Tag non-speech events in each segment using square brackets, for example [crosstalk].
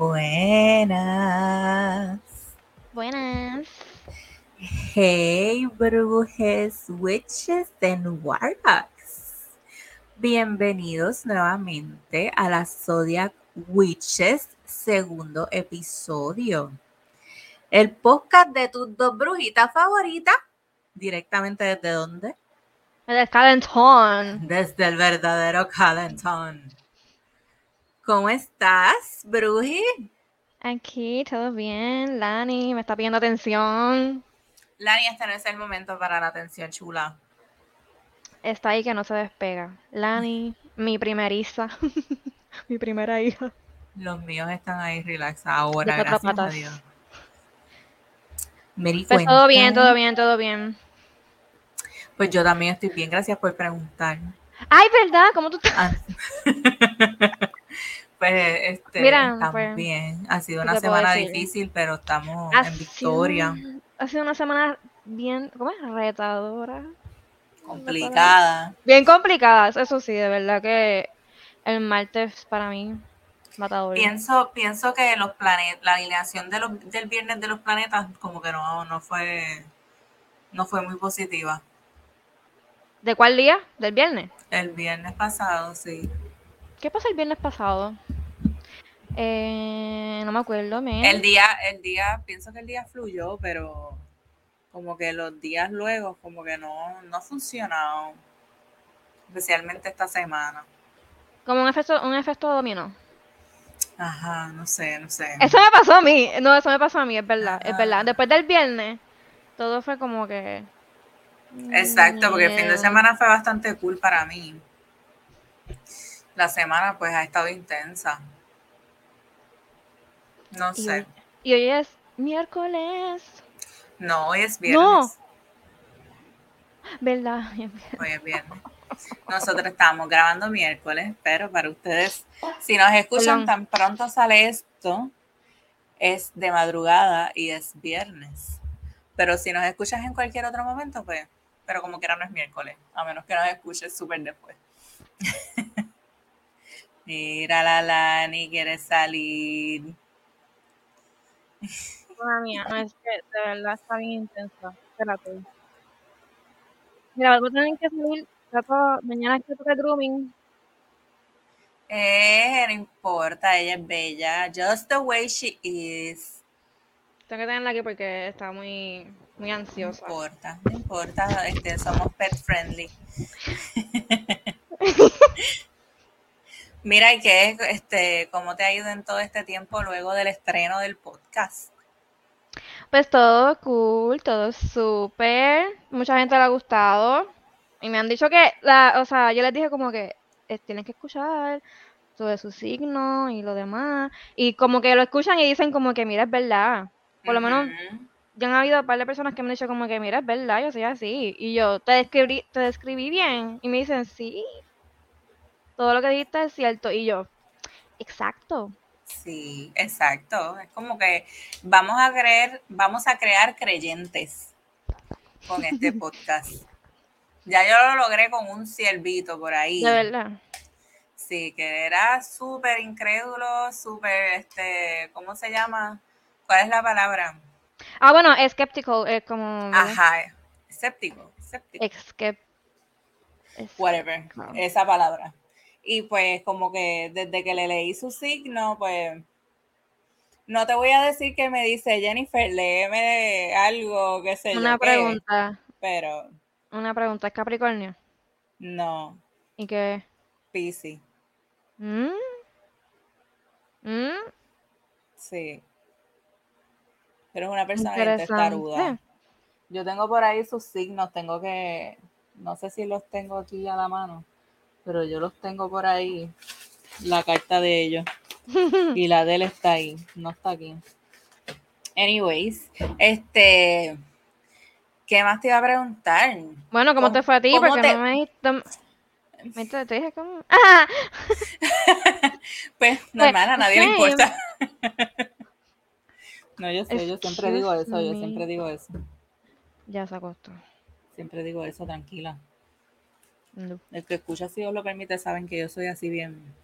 Buenas. Buenas. Hey, brujes, witches and warlocks. Bienvenidos nuevamente a la Zodiac Witches segundo episodio. El podcast de tus dos brujitas favoritas. Directamente desde dónde? Desde Calentón. Desde el verdadero Calentón. ¿Cómo estás, Bruji? Aquí, todo bien. Lani, me está pidiendo atención. Lani, este no es el momento para la atención chula. Está ahí que no se despega. Lani, mi primeriza. [laughs] mi primera hija. Los míos están ahí relax ahora, De gracias a. Dios. Mary, Pues todo bien, todo bien, todo bien. Pues yo también estoy bien, gracias por preguntar. Ay, ¿verdad? ¿Cómo tú estás? Ah. [laughs] pues este, Mira, estamos pues, bien. Ha sido ¿qué una semana difícil, pero estamos Ha en victoria. sido- Ha sido una semana bien, ¿cómo es? Retadora. Complicada. Bien complicada, eso sí, de verdad que el martes para mí matador. Pienso, pienso que los planetas, la alineación de los, del viernes de los planetas, como que no, no fue, no fue muy positiva. ¿De cuál día? ¿Del viernes? El viernes pasado, sí. ¿Qué pasó el viernes pasado? Eh, no me acuerdo. El día, el día, pienso que el día fluyó, pero como que los días luego, como que no, no ha funcionado. Especialmente esta semana. Como un efecto, un efecto dominó. Ajá, no sé, no sé. Eso me pasó a mí. No, eso me pasó a mí, es verdad, es verdad. Después del viernes, todo fue como que. Exacto, porque el fin de semana fue bastante cool para mí. La semana pues ha estado intensa. No Y sé. y hoy es miércoles. No, hoy es viernes. No. ¿Verdad? [laughs] Hoy es viernes. Nosotros estamos grabando miércoles, pero para ustedes, si nos escuchan Perdón. tan pronto sale esto, es de madrugada y es viernes. Pero si nos escuchas en cualquier otro momento, pues, pero como quiera no es miércoles, a menos que nos escuches súper después. [laughs] Mira la Lani, quiere salir. Madre mía, no es que de verdad está bien intensa. Espérate. Mira, voy a tener que salir. trato- mañana es que toca grooming. Eh, no importa, ella es bella, just the way she is. Tengo que tenerla aquí porque está muy, muy No ansiosa. importa, no importa, este, somos pet friendly. [laughs] Mira, ¿y qué, este, cómo te ha ido en todo este tiempo luego del estreno del podcast? Pues todo cool, todo súper. Mucha gente le ha gustado. Y me han dicho que, la, o sea, yo les dije como que eh, tienen que escuchar sobre su signo y lo demás. Y como que lo escuchan y dicen como que, mira, es verdad. Por lo menos ya han habido un par de personas que me han dicho como que, mira, es verdad, yo soy así. Y yo, ¿te describí, te describí bien? Y me dicen, sí, todo lo que dijiste es cierto. Y yo, exacto. Sí, exacto. Es como que vamos a creer, vamos a crear creyentes con este [laughs] podcast. Ya yo lo logré con un ciervito por ahí. De verdad. Sí, que era súper incrédulo, súper, este, ¿cómo se llama? ¿Cuál es la palabra? Ah, bueno, skeptical es como... ¿verdad? Ajá, escéptico, escéptico, whatever, esa palabra. Y pues como que desde que le leí su signo, pues no te voy a decir que me dice Jennifer, léeme algo, qué sé yo Una qué", pregunta, pero una pregunta, ¿es Capricornio? no, ¿Y qué? Piscis, ¿Mm? ¿Mm? sí. Pero es una persona bien testaruda. Yo tengo por ahí sus signos, tengo que, no sé si los tengo aquí a la mano, pero yo los tengo por ahí, la carta de ellos. [laughs] Y la de él está ahí, no está aquí. Anyways, este, ¿qué más te iba a preguntar? Bueno, ¿cómo te fue a ti? ¿Cómo Porque te- no me me [laughs] te, dije como... ¡Ah! [laughs] Pues normal, a nadie le importa. No, yo sé, yo siempre digo eso, yo siempre digo eso. Ya se acostó. Siempre digo eso, tranquila. No. El que escucha, si Dios lo permite, saben que yo soy así bien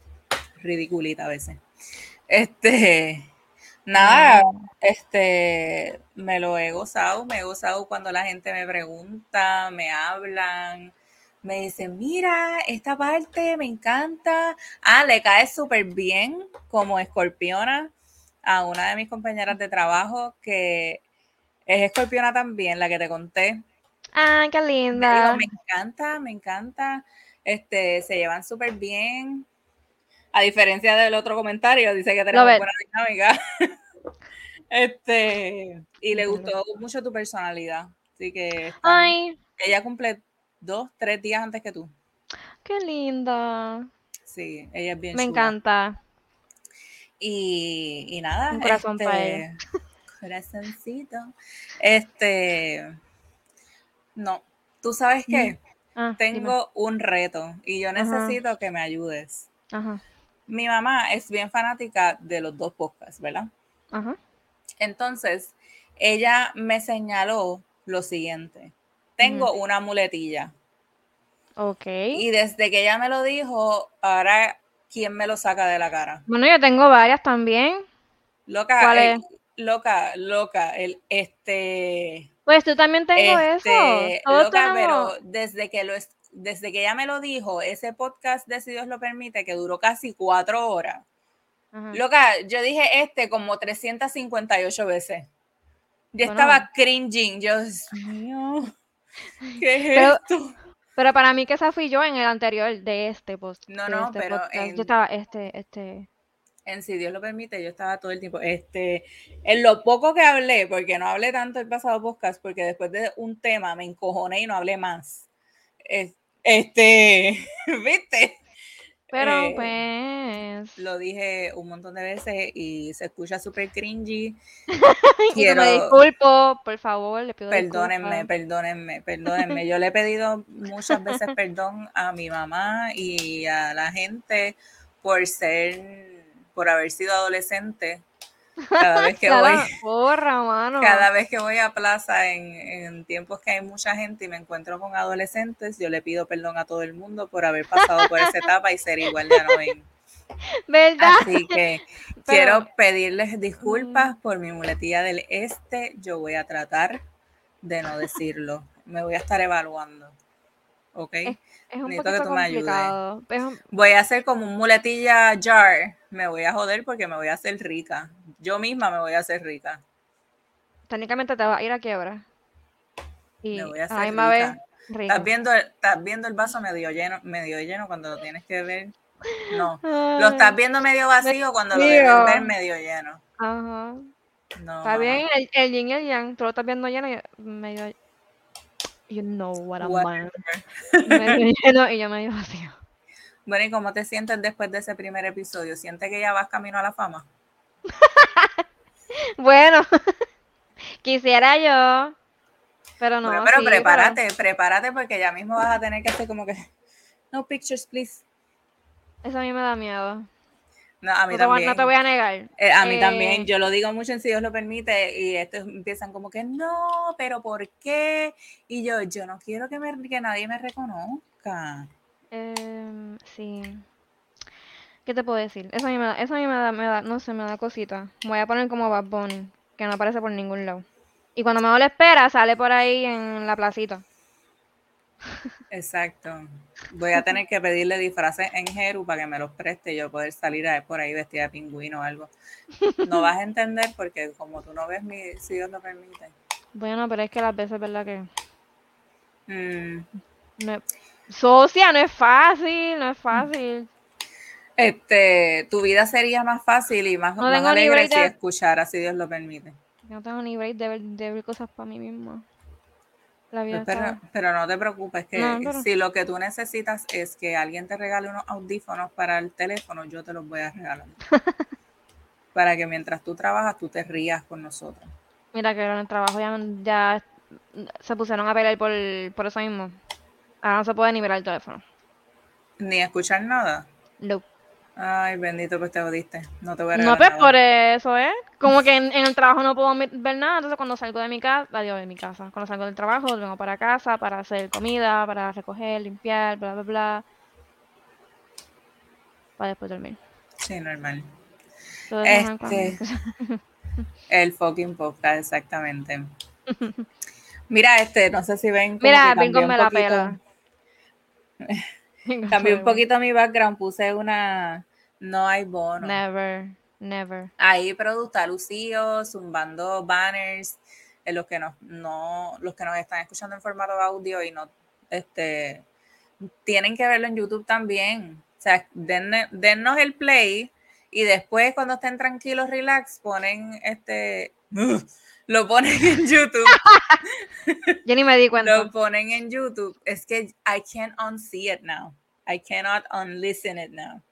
ridiculita a veces. Este, nada, este, me lo he gozado, me he gozado cuando la gente me pregunta, me hablan, me dicen, mira, esta parte me encanta. Ah, le cae súper bien como escorpiona a una de mis compañeras de trabajo que es escorpiona también, la que te conté. Ay, qué linda. me encanta, me encanta. Este, se llevan súper bien. A diferencia del otro comentario, dice que tenemos buena dinámica. [laughs] este, y le gustó mucho tu personalidad. Así que Ay. ella cumple dos, tres días antes que tú. Qué linda. Sí, ella es bien Me encanta. Y, y nada. Un corazón para este, Corazoncito. Este. No. ¿Tú sabes qué? Ah, Tengo un reto y yo necesito que me ayudes. Ajá. Mi mamá es bien fanática de los dos podcasts, ¿verdad? Ajá. Entonces, ella me señaló lo siguiente. Tengo una muletilla. Ok. Y desde que ella me lo dijo, ahora, ¿quién me lo saca de la cara? Bueno, yo tengo varias también. Loca, ¿Cuál el- loca, loca, el este. Pues tú también tengo este, eso. Todos loca, tenemos- pero desde que lo es- desde que ella me lo dijo, ese podcast de Si Dios lo permite, que duró casi cuatro horas. Ajá. Loca, yo dije este como 358 veces. Yo Bueno. estaba cringing. Yo, Dios mío, [laughs] ¿qué es Pero- esto? Pero para mí que esa fui yo en el anterior de este post. No, de no, este pero en- Yo estaba este, este. En si Dios lo permite, yo estaba todo el tiempo. Este, en lo poco que hablé, porque no hablé tanto el pasado podcast, porque después de un tema me encojoné y no hablé más. Es- Este, [laughs] ¿viste? Pero Eh, pues. Lo dije un montón de veces y se escucha súper cringy. [laughs] Y Quiero, me disculpo, por favor, le pido perdónenme, perdónenme, [laughs] perdónenme. Yo le he pedido muchas veces perdón a mi mamá y a la gente por ser, por haber sido adolescente. Cada [laughs] vez que voy, porra, mano. cada vez que voy a plaza en, en tiempos que hay mucha gente y me encuentro con adolescentes, yo le pido perdón a todo el mundo por haber pasado por esa etapa y ser igual de annoying. [laughs] ¿Verdad? Así que [laughs] quiero pedirles disculpas por mi muletilla del este. Yo voy a tratar de no decirlo. Me voy a estar evaluando. ¿Ok? Es un necesito que tú me ayudes. complicado. Es un- Voy a hacer como un muletilla jar. Me voy a joder porque me voy a hacer rica. Yo misma me voy a hacer rica. técnicamente te va a ir a quiebra. Y Me voy a hacer vez, rica. ¿Estás viendo, estás viendo el vaso medio lleno, medio lleno cuando lo tienes que ver? No. Ay, [laughs] Lo estás viendo medio vacío cuando lo mío. debes ver medio lleno. Ajá. No. Está bien, el, el yin y el yang. Tú lo estás viendo lleno y medio. You know what I Whatever. mean. Medio [laughs] lleno y yo medio vacío. Bueno, ¿y cómo te sientes después de ese primer episodio? ¿Sientes que ya vas camino a la fama? [laughs] Bueno, [laughs] quisiera yo. Pero no. Bueno, pero sí, prepárate, prepárate porque ya mismo vas a tener que hacer como que no pictures, please. Eso a mí me da miedo. No, a mí No también. no te voy a negar. Eh, a mí Eh, también, yo lo digo mucho en si Dios lo permite y estos empiezan como que no, pero ¿por qué? Y yo, yo no quiero que, me, que nadie me reconozca. Em, sí. ¿Qué te puedo decir? Eso a mí me da, eso a mí me da, me da- no sé, me da cosita. Voy a poner como Bad Bunny, que no aparece por ningún lado. Y cuando me lo espera, sale por ahí en la placita. Exacto. Voy a tener que pedirle disfraces en Jeru para que me los preste y yo poder salir a por ahí vestida de pingüino o algo. No vas a entender porque como tú no ves mi, si Dios lo permite. Bueno, pero es que las veces, ¿verdad? Que Mm, Socia, no es fácil, no es fácil. Este, tu vida sería más fácil y más, No más alegre si de- escuchara, si Dios lo permite. No tengo ni break de ver, de ver cosas para mí misma. La vida Pues, pero, está... pero no te preocupes, que No, pero- si lo que tú necesitas es que alguien te regale unos audífonos para el teléfono, yo te los voy a regalar. [laughs] para que mientras tú trabajas, tú te rías con nosotros. Mira que en el trabajo ya, ya se pusieron a pelear por, por eso mismo. Ahora no se puede ni mirar el teléfono. Ni escuchar nada. No. Ay, bendito, pues te jodiste. No te voy a No, pues nada. por eso, ¿eh? Como que en, en el trabajo no puedo ver nada, entonces cuando salgo de mi casa, adiós, de mi casa, cuando salgo del trabajo, vengo para casa para hacer comida, para recoger, limpiar, bla, bla, bla. Para después dormir. Sí, normal. Este, [laughs] el fucking podcast, exactamente. [laughs] Mira, este, no sé si ven. Mira, Bingo me la pela. [laughs] Cambié un poquito mi background, puse una. No hay bono. Never, never. Ahí producta Lucío, zumbando banners. En los que nos, no, los que nos están escuchando en formato audio y no, este, tienen que verlo en YouTube también. O sea, dennos el play y después cuando estén tranquilos, relax, ponen este, [laughs] lo ponen en YouTube. Yo ni me di cuenta. Lo ponen en YouTube. Es que I can't unsee it now. I cannot unlisten it now.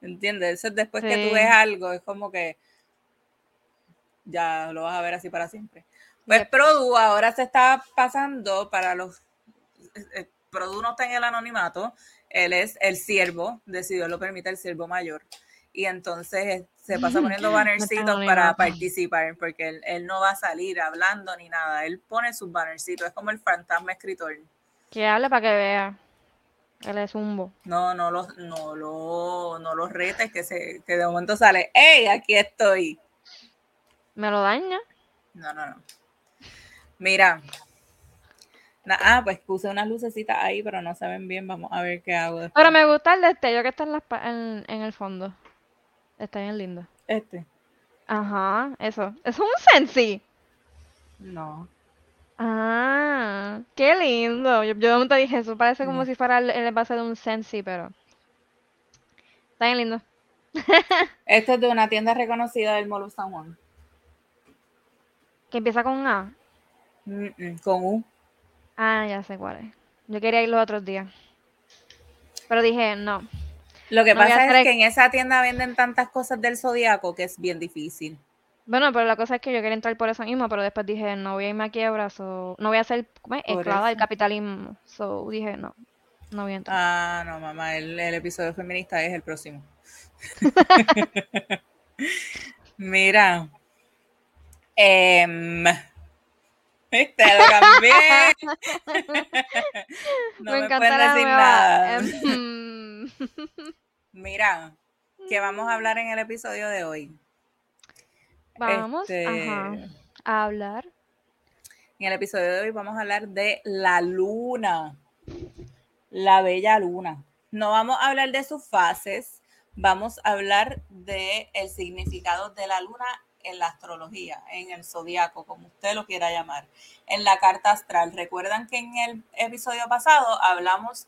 ¿Entiendes? Eso después que tú ves algo, es como que ya lo vas a ver así para siempre. Pues Produ ahora se está pasando para los... Eh, eh, Produ no está en el anonimato, él es el siervo, decidió lo permite el siervo mayor y entonces se pasa poniendo bannercitos para participar, porque él, no va a salir hablando ni nada, él pone sus bannercitos, es como el fantasma escritor. Que hable para que vea. Él es zumbo. No, no los, no lo, no los retes que se, que de momento sale, ¡Ey! Aquí estoy. ¿Me lo daña? No, no, no. Mira. ah, pues puse unas lucecitas ahí, pero no se ven bien. Vamos a ver qué hago. Pero me gusta el destello que está en, en el fondo. Está bien lindo. Este. Ajá, eso. ¿Es un sensi? No. Ah, qué lindo. Yo, yo te dije eso. Parece como si fuera el, base de un sensi, pero. Está bien lindo. [laughs] Esto es de una tienda reconocida del Molo San Juan. ¿Que empieza con A? con U. Ah, ya sé cuál es. Yo quería ir los otros días. Pero dije, no. Lo que pasa es que en esa tienda venden tantas cosas del zodiaco que es bien difícil. Bueno, pero la cosa es que yo quería entrar por eso mismo, pero después dije, no voy a irme a quiebra, so, no voy a ser esclava del capitalismo. So dije, no, no voy a entrar. Ah, no, mamá, el, episodio feminista es el próximo. [laughs] [laughs] Mira. Eh, te lo cambié. [laughs] no me, me pueden decir nada. Em, [laughs] Mira, que vamos a hablar en el episodio de hoy. Vamos este, a hablar. En el episodio de hoy vamos a hablar de la luna, la bella luna. No vamos a hablar de sus fases, vamos a hablar de el significado de la luna en la astrología, en el zodiaco, como usted lo quiera llamar, en la carta astral. Recuerdan que en el episodio pasado hablamos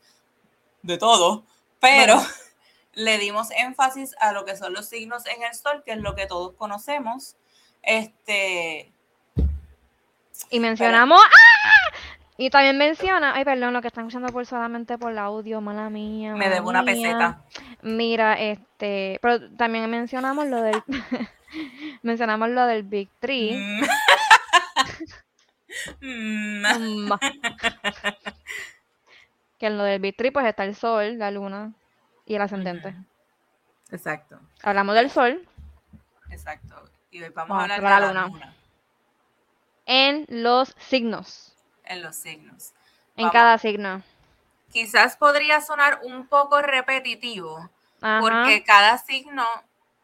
de todo, pero [laughs] le dimos énfasis a lo que son los signos en el sol, que es lo que todos conocemos. Este. Y mencionamos. ¡Ah! Y también menciona, ay, perdón, lo que están escuchando por solamente por el audio, mala mía. Me debo una peseta. Mira, este, pero también mencionamos lo del, [laughs] [laughs] mencionamos lo del Big Tree. Mm. Mm. [laughs] que en lo del Big Tree pues está el sol, la luna, y el ascendente. Exacto. Hablamos del sol. Exacto. Y hoy vamos, a hablar de la luna. En los signos. En los signos. En cada signo. Quizás podría sonar un poco repetitivo, porque cada signo,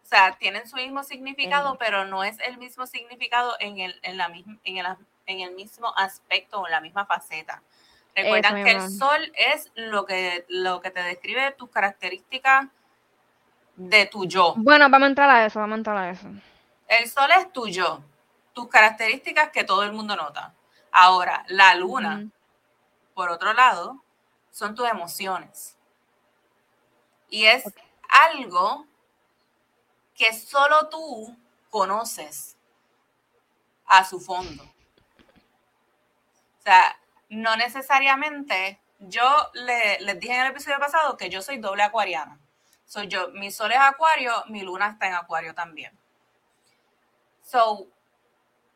o sea, tienen su mismo significado, pero no es el mismo significado en el, en la, en el, en el mismo aspecto o en la misma faceta. Recuerdan que el sol es lo que, lo que te describe tus características de tu yo. Bueno, vamos a entrar a eso, vamos a entrar a eso. El sol es tu yo, tus características que todo el mundo nota. Ahora, la luna, por otro lado, son tus emociones. Y es algo que solo tú conoces a su fondo. O sea, no necesariamente, yo le, les dije en el episodio pasado que yo soy doble acuariana. Soy yo, mi sol es acuario, mi luna está en acuario también. So,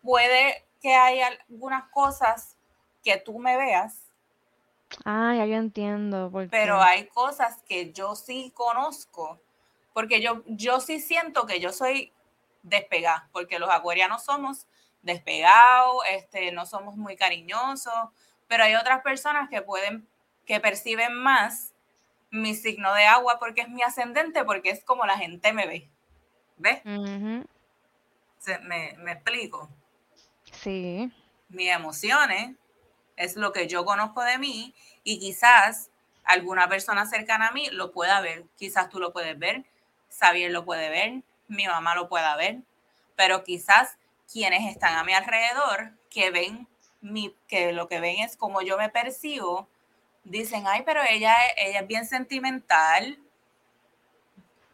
puede que haya algunas cosas que tú me veas. Ah, ya yo entiendo. Pero hay cosas que yo sí conozco, porque yo, yo sí siento que yo soy despegada, porque los acuarianos somos despegados, este, no somos muy cariñosos, pero hay otras personas que pueden, que perciben más mi signo de agua porque es mi ascendente, porque es como la gente me ve. ¿Ves? Se- me, me explico. Sí. Mis emociones es lo que yo conozco de mí y quizás alguna persona cercana a mí lo pueda ver. Quizás tú lo puedes ver, Xavier lo puede ver, mi mamá lo pueda ver, pero quizás quienes están a mi alrededor que ven mi, que lo que ven es como yo me percibo, dicen, ay, pero ella, ella es bien sentimental.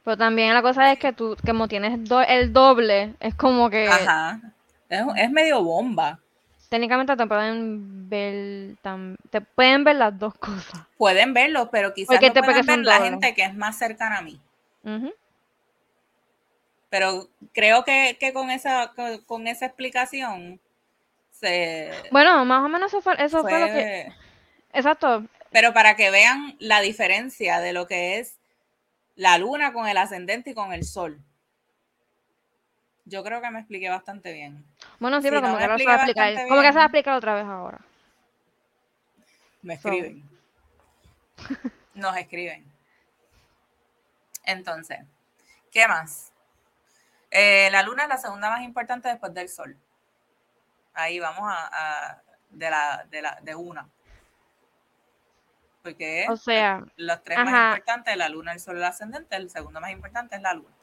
Pero también la cosa es que tú, como tienes do- el doble, es como que Ajá. Es, es medio bomba. técnicamente te pueden ver, tam- te pueden ver las dos cosas. Pueden verlo, pero quizás Porque no te- pueden ver la gente que es más cercana a mí. Pero creo que, que con esa con, con esa explicación se Bueno, más o menos eso fue, eso fue, lo que... Exacto. pero para que vean la diferencia de lo que es la luna con el ascendente y con el sol. Yo creo que me expliqué bastante bien. Bueno, sí, pero como que se va a expliqué explicar. bastante Como que se va a bien. explicar otra vez ahora. Me So. escriben. Nos escriben. Entonces, ¿qué más? Eh, la luna es la segunda más importante después del sol. Ahí vamos a, a- de la de la de una. Porque O sea, los tres más importantes, la luna, el sol, el ascendente, el segundo más importante es la luna,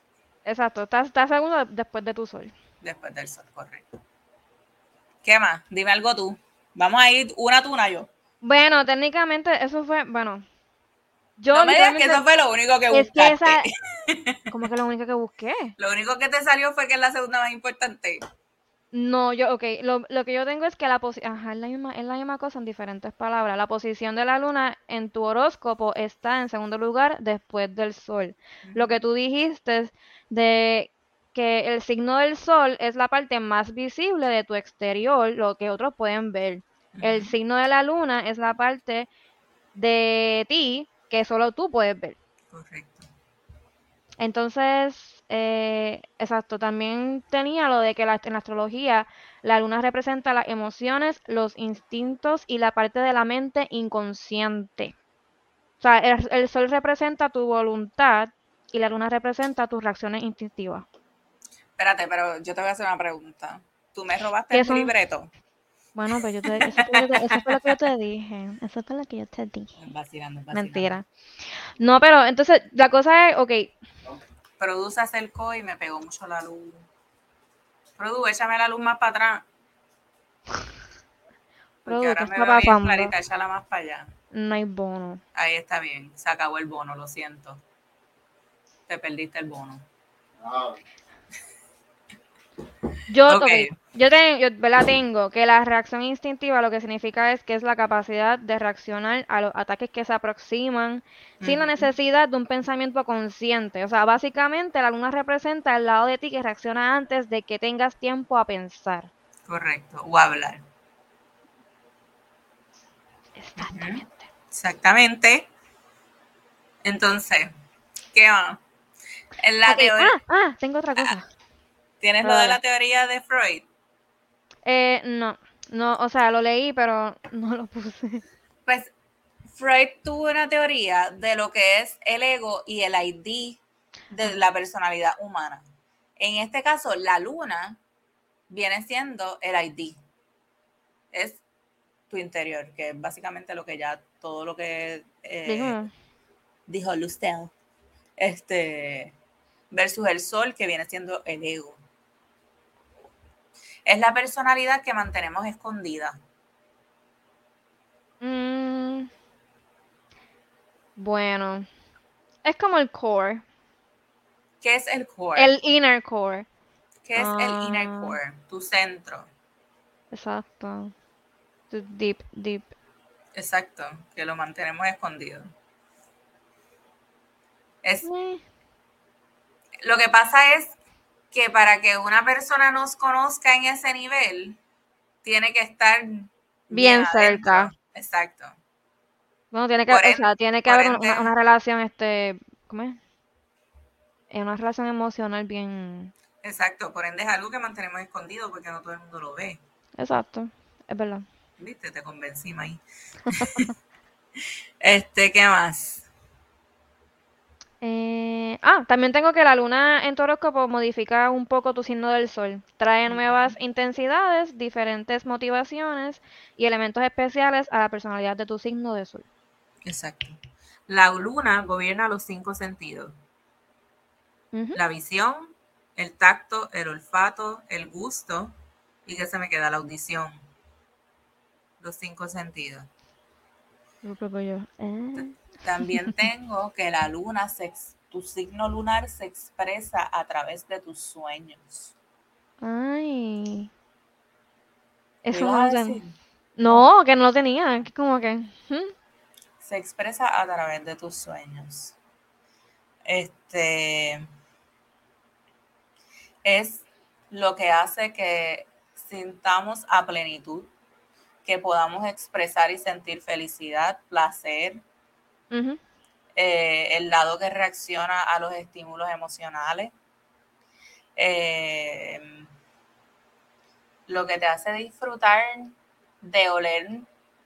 exacto. Estás está segundo después de tu sol. después del sol, correcto. ¿Qué más? Dime algo tú. Vamos a ir una tú, una yo. Bueno, técnicamente eso fue, bueno. Yo no me digas que eso fue lo único que es que esa, [laughs] que lo único que busqué. Lo único que te salió fue que es la segunda más importante. No, yo, ok, lo, lo que yo tengo es que la posición, ajá, es la misma, es la misma cosa en diferentes palabras. La posición de la luna en tu horóscopo está en segundo lugar después del sol. Lo que tú dijiste de que el signo del sol es la parte más visible de tu exterior, lo que otros pueden ver. El signo de la luna es la parte de ti que solo tú puedes ver. Correcto. Entonces, eh, exacto, también tenía lo de que la- en la astrología la luna representa las emociones, los instintos y la parte de la mente inconsciente. O sea, el, el sol representa tu voluntad y la luna representa tus reacciones instintivas. Espérate, pero yo te voy a hacer una pregunta. ¿Tú me robaste ¿Qué el son? libreto? Bueno, pues yo te, eso, fue lo que- eso fue lo que yo te dije. Eso fue lo que yo te dije. Vacilando, vacilando. Mentira. No, pero entonces la cosa es, ok, Produ se acercó y me pegó mucho la luz. Produ, échame la luz más para atrás. Produ, más para allá. no hay bono. Ahí está bien, se acabó el bono, lo siento. Te perdiste el bono. Yo, Ok. Yo, te- yo, ¿verdad? tengo que la reacción instintiva lo que significa es que es la capacidad de reaccionar a los ataques que se aproximan sin la necesidad de un pensamiento consciente. O sea, básicamente la luna representa el lado de ti que reacciona antes de que tengas tiempo a pensar. Correcto, o hablar. Exactamente. Exactamente. Entonces, ¿qué va? En la teoría, ah, ah, tengo otra cosa. ¿Tienes lo de la teoría de Freud? Eh, no, no, o sea, lo leí, pero no lo puse. Pues Freud tuvo una teoría de lo que es el ego y el ID de la personalidad humana. En este caso, la luna viene siendo el ID. Es tu interior, que es básicamente lo que ya todo lo que eh, dijo Lucelle. Este versus el sol, que viene siendo el ego. Es la personalidad que mantenemos escondida. mm, bueno, es como el core, ¿Qué es el core? el inner core. ¿Qué es el inner Ah. core? Tu centro. Exacto. Tu Deep, deep. Exacto, que lo mantenemos escondido. Es, Eh, lo que pasa es que para que una persona nos conozca en ese nivel, tiene que estar Bien cerca. Exacto. Bueno, tiene que, Por o sea, tiene que haber una, relación, este, ¿cómo es? Una relación emocional bien, Exacto. Por ende es algo que mantenemos escondido porque no todo el mundo lo ve. exacto, es verdad. ¿Viste? Te convencí, ahí. [laughs] este, ¿qué más? Eh, ah, también tengo que la luna en tu horóscopo modifica un poco tu signo del sol. Trae nuevas intensidades, diferentes motivaciones y elementos especiales a la personalidad de tu signo de sol. Exacto. La luna gobierna los cinco sentidos. La visión, el tacto, el olfato, el gusto y que se me queda la audición. Los cinco sentidos. Yo creo que yo, eh. También tengo que la luna, se tu signo lunar se expresa a través de tus sueños. Ay. ¿Qué Eso no lo? No, que no lo tenía. que Como que. ¿hmm? Se expresa a través de tus sueños. Este es lo que hace que sintamos a plenitud, que podamos expresar y sentir felicidad, placer, Eh, el lado que reacciona a los estímulos emocionales, eh, lo que te hace disfrutar de oler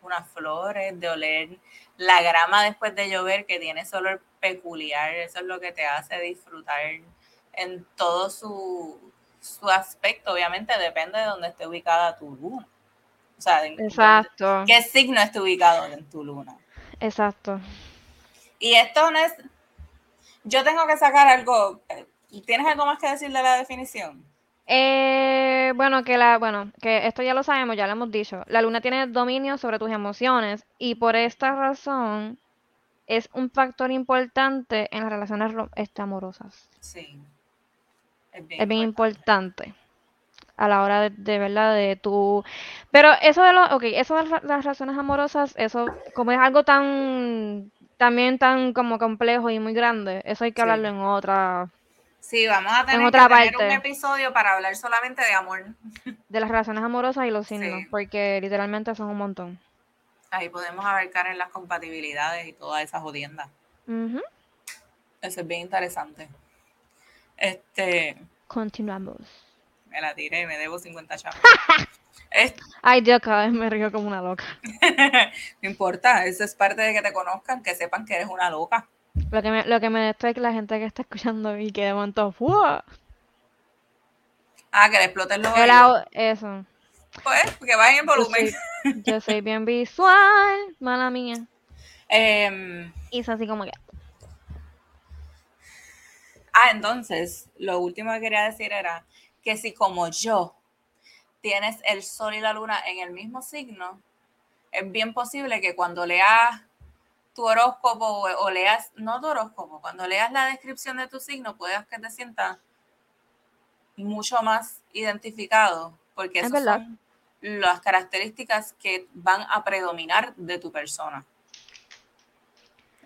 unas flores, de oler la grama después de llover que tiene ese olor peculiar, eso es lo que te hace disfrutar en todo su, su aspecto, obviamente depende de dónde esté ubicada tu luna. O sea, Exacto. qué signo esté ubicado en tu luna. Exacto. Y esto no es. Yo tengo que sacar algo. ¿Tienes algo más que decir de la definición? Eh, bueno, que la, bueno, que esto ya lo sabemos, ya lo hemos dicho. La luna tiene dominio sobre tus emociones y por esta razón es un factor importante en las relaciones este, amorosas. Sí. Es bien importante a la hora de, de verdad de tu pero eso de los ok, eso de la- las relaciones amorosas eso como es algo tan también tan como complejo y muy grande eso hay que Sí. hablarlo en otra Sí, vamos a tener otra que tener un parte. episodio para hablar solamente de amor. de las relaciones amorosas y los signos Sí. porque literalmente son un montón Ahí podemos abarcar en las compatibilidades y todas esas jodiendas. Ujú. Eso es bien interesante. Este, continuamos me la tiré, me debo 50 chavos. [laughs] Es- ay Dios cada vez me río como una loca [laughs] no importa, eso es parte de que te conozcan, que sepan que eres una loca. lo que me lo que me estoy que la gente que está escuchando y que de momento ¡fua! Ah, que le exploten los oídos. eso Pues, que bajen el yo volumen. soy, yo [laughs] soy bien visual mala mía Em, hizo así como que Ah, entonces, lo último que quería decir era que si como yo tienes el sol y la luna en el mismo signo, es bien posible que cuando leas tu horóscopo o, o leas, no tu horóscopo, cuando leas la descripción de tu signo, puedas que te sientas mucho más identificado, porque Es esas son las características que van a predominar de tu persona.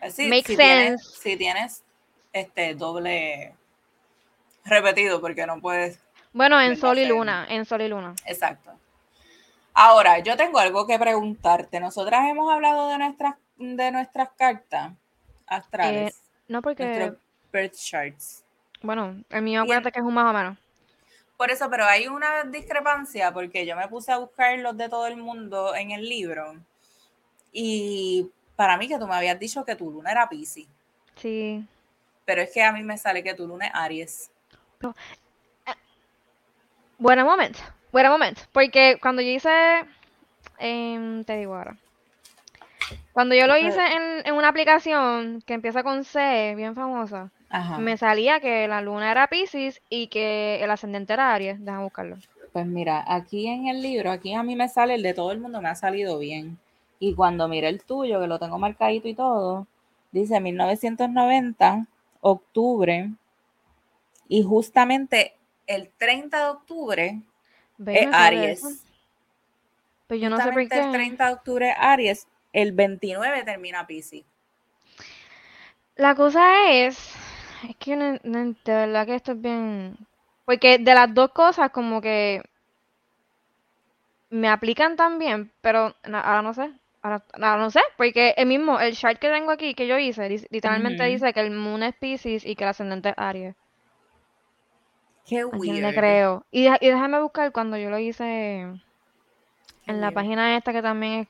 Así, Makes si tienes, si tienes este doble repetido, porque no puedes. Bueno, en sol y luna, en sol y luna. Exacto. Ahora, yo tengo algo que preguntarte. Nosotras hemos hablado de nuestras, de nuestras cartas astrales, No porque, nuestros birth charts. bueno, el mío acuérdate que es un más o menos. Por eso, pero hay una discrepancia porque yo me puse a buscar los de todo el mundo en el libro y para mí que tú me habías dicho que tu luna era Pisces, Sí. pero es que a mí me sale que tu luna es Aries. Buen momento, buen momento. Porque cuando yo hice, em, te digo ahora. Cuando yo lo hice en, en una aplicación que empieza con C, bien famosa, Ajá. me salía que la luna era Pisces y que el ascendente era Aries. Déjame buscarlo. Pues mira, aquí en el libro, aquí a mí me sale el de todo el mundo, me ha salido bien. Y cuando miré el tuyo, que lo tengo marcadito y todo, dice 1990, octubre, y justamente el 30 de octubre es sale Aries. eso. Pues yo no sé por Justamente el qué. 30 de octubre es Aries, el 29 termina Pisces. La cosa es, es que no, no- de verdad que esto es bien, porque de las dos cosas como que me aplican también, pero ahora no sé, ahora, ahora no sé, porque el mismo, el chart que tengo aquí, que yo hice, literalmente dice que el moon es Pisces y que el ascendente es Aries. Qué ¿A quién le weird. creo? Y, y déjame buscar cuando yo lo hice Qué en la weird. página esta que también es,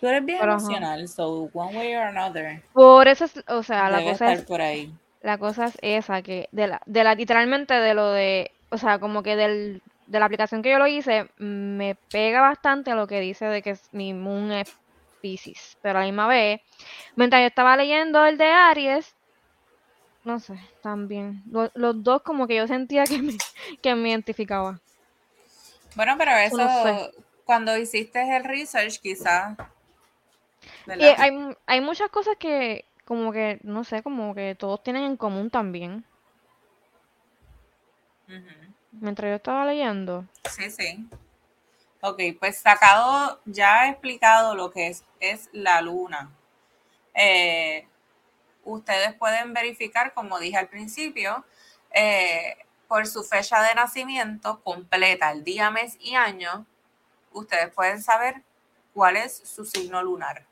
Tú eres bien Pero, emocional, so one way or another. Por eso, es- o sea, la cosa es, por ahí. la cosa es esa, que de la, de la, literalmente de lo de, o sea, como que del, de la aplicación que yo lo hice, me pega bastante a lo que dice de que es- mi moon es Pisces. Pero a la misma vez, mientras yo estaba leyendo el de Aries, no sé, también, lo- los dos como que yo sentía que me, [laughs] que me identificaba. Bueno, pero eso, no sé. cuando hiciste el research, quizás. Hay, hay muchas cosas que, como que, no sé, como que todos tienen en común también. Mientras yo estaba leyendo. Sí, sí. Ok, pues sacado, ya he explicado lo que es, es la luna. Eh, ustedes pueden verificar, como dije al principio, eh, por su fecha de nacimiento completa, el día, mes y año, ustedes pueden saber cuál es su signo lunar.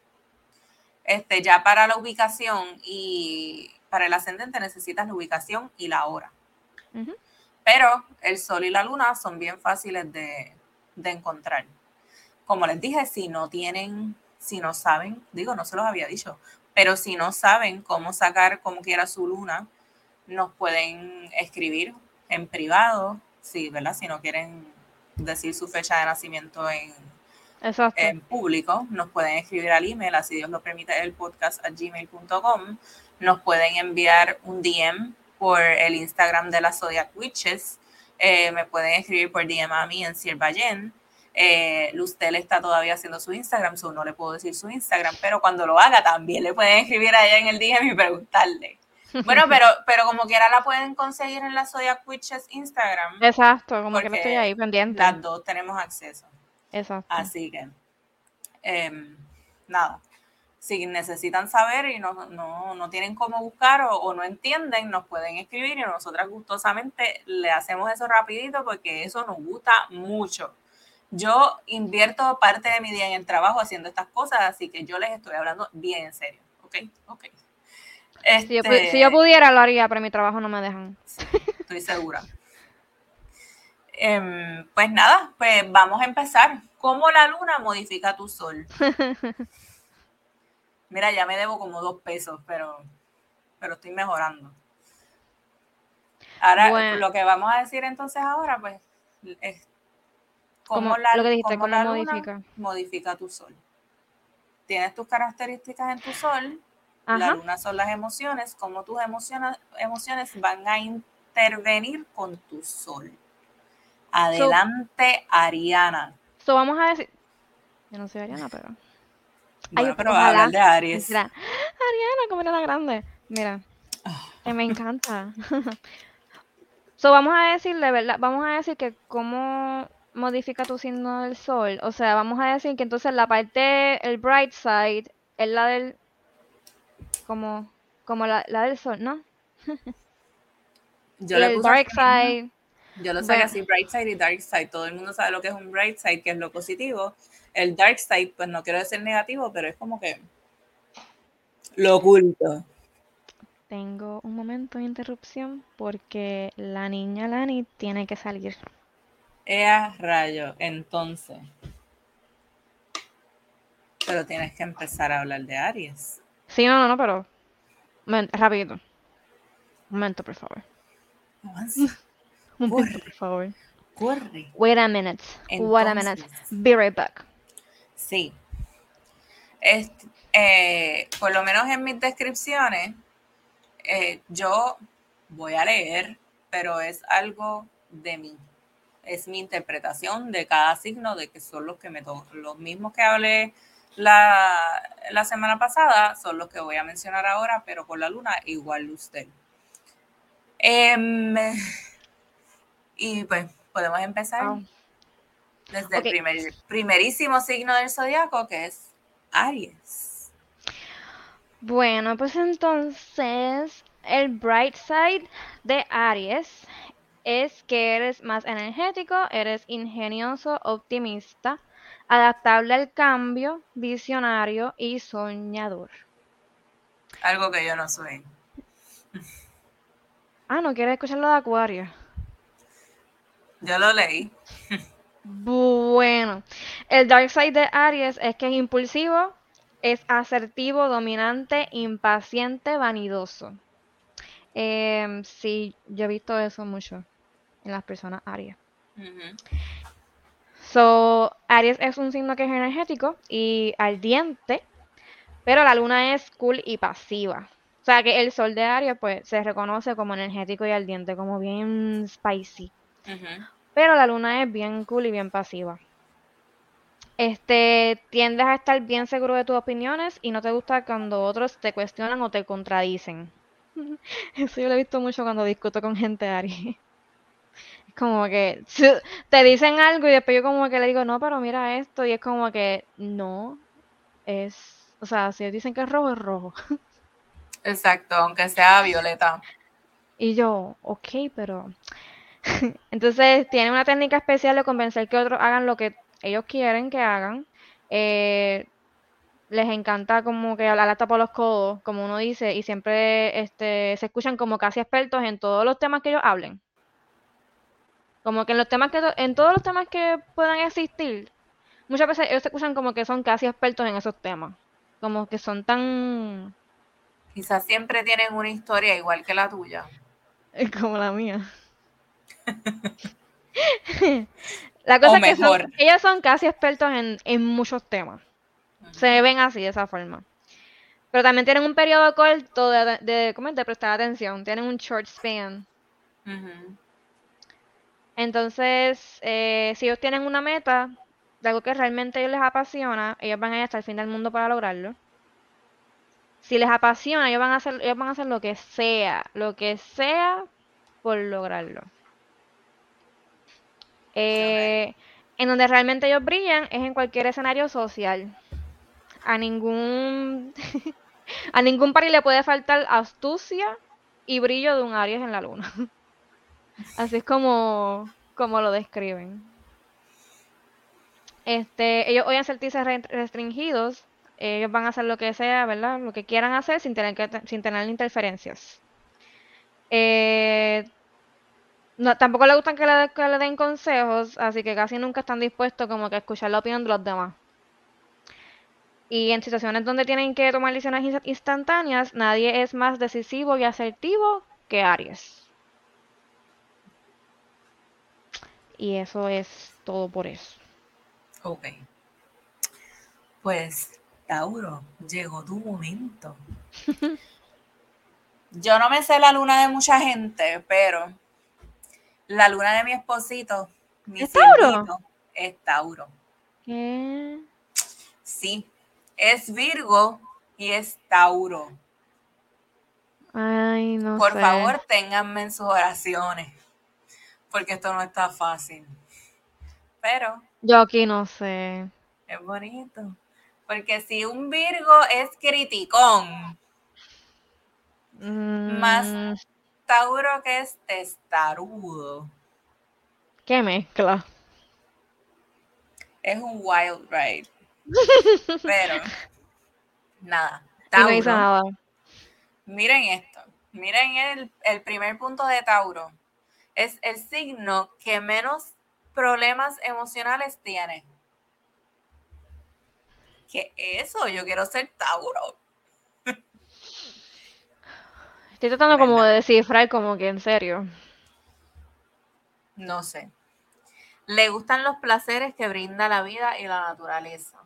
Este, ya para la ubicación y para el ascendente necesitas la ubicación y la hora. Pero el sol y la luna son bien fáciles de, de encontrar. Como les dije, si no tienen, si no saben, digo, no se los había dicho, pero si no saben cómo sacar como quiera su luna, nos pueden escribir en privado, sí, ¿verdad? Si no quieren decir su fecha de nacimiento en, Exacto. en público, nos pueden escribir al email, así Dios lo permite, el podcast a gmail.com. Nos pueden enviar un DM por el Instagram de la Zodiac Witches. Eh, me pueden escribir por DM a mí en Sirvayen. Eh, Lustel está todavía haciendo su Instagram, so no le puedo decir su Instagram, pero cuando lo haga también le pueden escribir a ella en el DM y preguntarle. [laughs] Bueno, pero, pero como quiera la pueden conseguir en la Zodiac Witches Instagram. Exacto, como que no estoy ahí pendiente. Las dos tenemos acceso. Exacto. Así que, em, nada, si necesitan saber y no, no, no tienen cómo buscar o, o no entienden, nos pueden escribir y nosotras gustosamente le hacemos eso rapidito porque eso nos gusta mucho. Yo invierto parte de mi día en el trabajo haciendo estas cosas, así que yo les estoy hablando bien en serio, ¿ok? Ok. Si yo, Este, si yo pudiera lo haría, pero mi trabajo no me dejan. Estoy segura. Em, pues nada, pues vamos a empezar. ¿Cómo la luna modifica tu sol? [laughs] Mira, ya me debo como dos pesos, pero, pero estoy mejorando. Ahora, Bueno. lo que vamos a decir entonces ahora, pues, es cómo Como la, lo que dijiste, cómo cómo la luna modifica. modifica tu sol. Tienes tus características en tu sol, la luna son las emociones, cómo tus emociones, emociones van a intervenir con tu sol. Adelante, Ariana. So, vamos a decir. Yo no soy Ariana, pero. Bueno, Ay, pero va a ojalá. hablar de Aries. Mira, Ariana, como era la grande. Mira, que me encanta. [laughs] so, vamos a decirle, ¿verdad? Vamos a decir que cómo modifica tu signo del sol. O sea, vamos a decir que entonces la parte, el bright side, es la del. Como, como la, la del sol, ¿no? Yo y le el puse dark mismo. side. Yo lo Bueno. así, bright side y dark side. Todo el mundo sabe lo que es un bright side, que es lo positivo. El dark side, pues no quiero decir negativo, pero es como que lo oculto. Tengo un momento de interrupción porque la niña Lani tiene que salir. Ea rayo, entonces. Pero tienes que empezar a hablar de Aries. Sí, no, no, no, pero. Momen- rapidito. Un momento, por favor. Avanza, [laughs] Un momento, por favor. corre. Wait a minute. Wait a minute. Be right back. Sí. Este, eh, por lo menos en mis descripciones, eh, yo voy a leer, pero es algo de mí. Es mi interpretación de cada signo, de que son los que me. Los mismos que hablé la, la semana pasada son los que voy a mencionar ahora, pero con la luna igual usted. Em, y pues podemos empezar Wow. desde el primer, primerísimo signo del zodiaco, que es Aries. Bueno, pues entonces el bright side de Aries es que eres más energético, eres ingenioso, optimista, adaptable al cambio, visionario y soñador. Algo que yo no soy. Ah, ¿no quieres escuchar lo de Acuario? Yo lo leí. Bueno, el dark side de Aries es que es impulsivo, es asertivo, dominante, impaciente, vanidoso. Em, sí, yo he visto eso mucho en las personas Aries. So, Aries es un signo que es energético y ardiente, pero la luna es cool y pasiva. O sea que el sol de Aries pues se reconoce como energético y ardiente, como bien spicy. Pero la luna es bien cool y bien pasiva. Este, tiendes a estar bien seguro de tus opiniones y no te gusta cuando otros te cuestionan o te contradicen. [laughs] Eso yo lo he visto mucho cuando discuto con gente Aries. Como que [laughs] te dicen algo y después yo como que le digo, no, pero mira esto. Y es como que no, es, o sea, si dicen que es rojo, es rojo. [laughs] Exacto, aunque sea violeta. Y yo, ok, pero... [laughs] Entonces tiene una técnica especial de convencer que otros hagan lo que ellos quieren que hagan. Eh, les encanta como que hablar hasta por los codos, como uno dice, y siempre este, se escuchan como casi expertos en todos los temas que ellos hablen. Como que en los temas que en todos los temas que puedan existir, muchas veces ellos se escuchan como que son casi expertos en esos temas. Como que son tan Quizás siempre tienen una historia igual que la tuya. [laughs] Como la mía. [laughs] la cosa es que ellos son casi expertos en, muchos temas. Se ven así, de esa forma. Pero también tienen un periodo corto de, de, de prestar atención. Tienen un short span. Entonces, eh, si ellos tienen una meta de algo que realmente les apasiona, ellos van a ir hasta el fin del mundo para lograrlo si les apasiona, ellos van a hacer, ellos van a hacer lo que sea, lo que sea por lograrlo. Eh, en donde realmente ellos brillan es en cualquier escenario social. A ningún [laughs] a ningún pari le puede faltar astucia y brillo de un Aries en la luna. [laughs] Así es como, como lo describen. Este, ellos a sentirse restringidos ellos van a hacer lo que sea, ¿verdad? Lo que quieran hacer sin tener, que, sin tener interferencias. Eh, no, tampoco le gustan que le, den consejos, así que casi nunca están dispuestos como que a escuchar la opinión de los demás. Y en situaciones donde tienen que tomar decisiones instantáneas, nadie es más decisivo y asertivo que Aries. Y eso es todo por eso. Ok. Pues Tauro, llegó tu momento. [laughs] Yo no me sé la luna de mucha gente, pero la luna de mi esposito, mi ¿Es Tauro? es Tauro. ¿Qué? Sí, es Virgo y es Tauro. Ay, no Por favor, ténganme en sus oraciones, porque esto no está fácil. Pero. Yo aquí no sé. Es bonito. Porque si un Virgo es criticón, más mm. Tauro que es testarudo. ¿Qué mezcla? Es un wild ride. [laughs] Pero, nada. Tauro. Miren esto. Miren el, el primer punto de Tauro. Es el signo que menos problemas emocionales tiene. ¿qué eso? Yo quiero ser Tauro. [laughs] Estoy tratando como de descifrar como que en serio. No sé. Le gustan los placeres que brinda la vida y la naturaleza.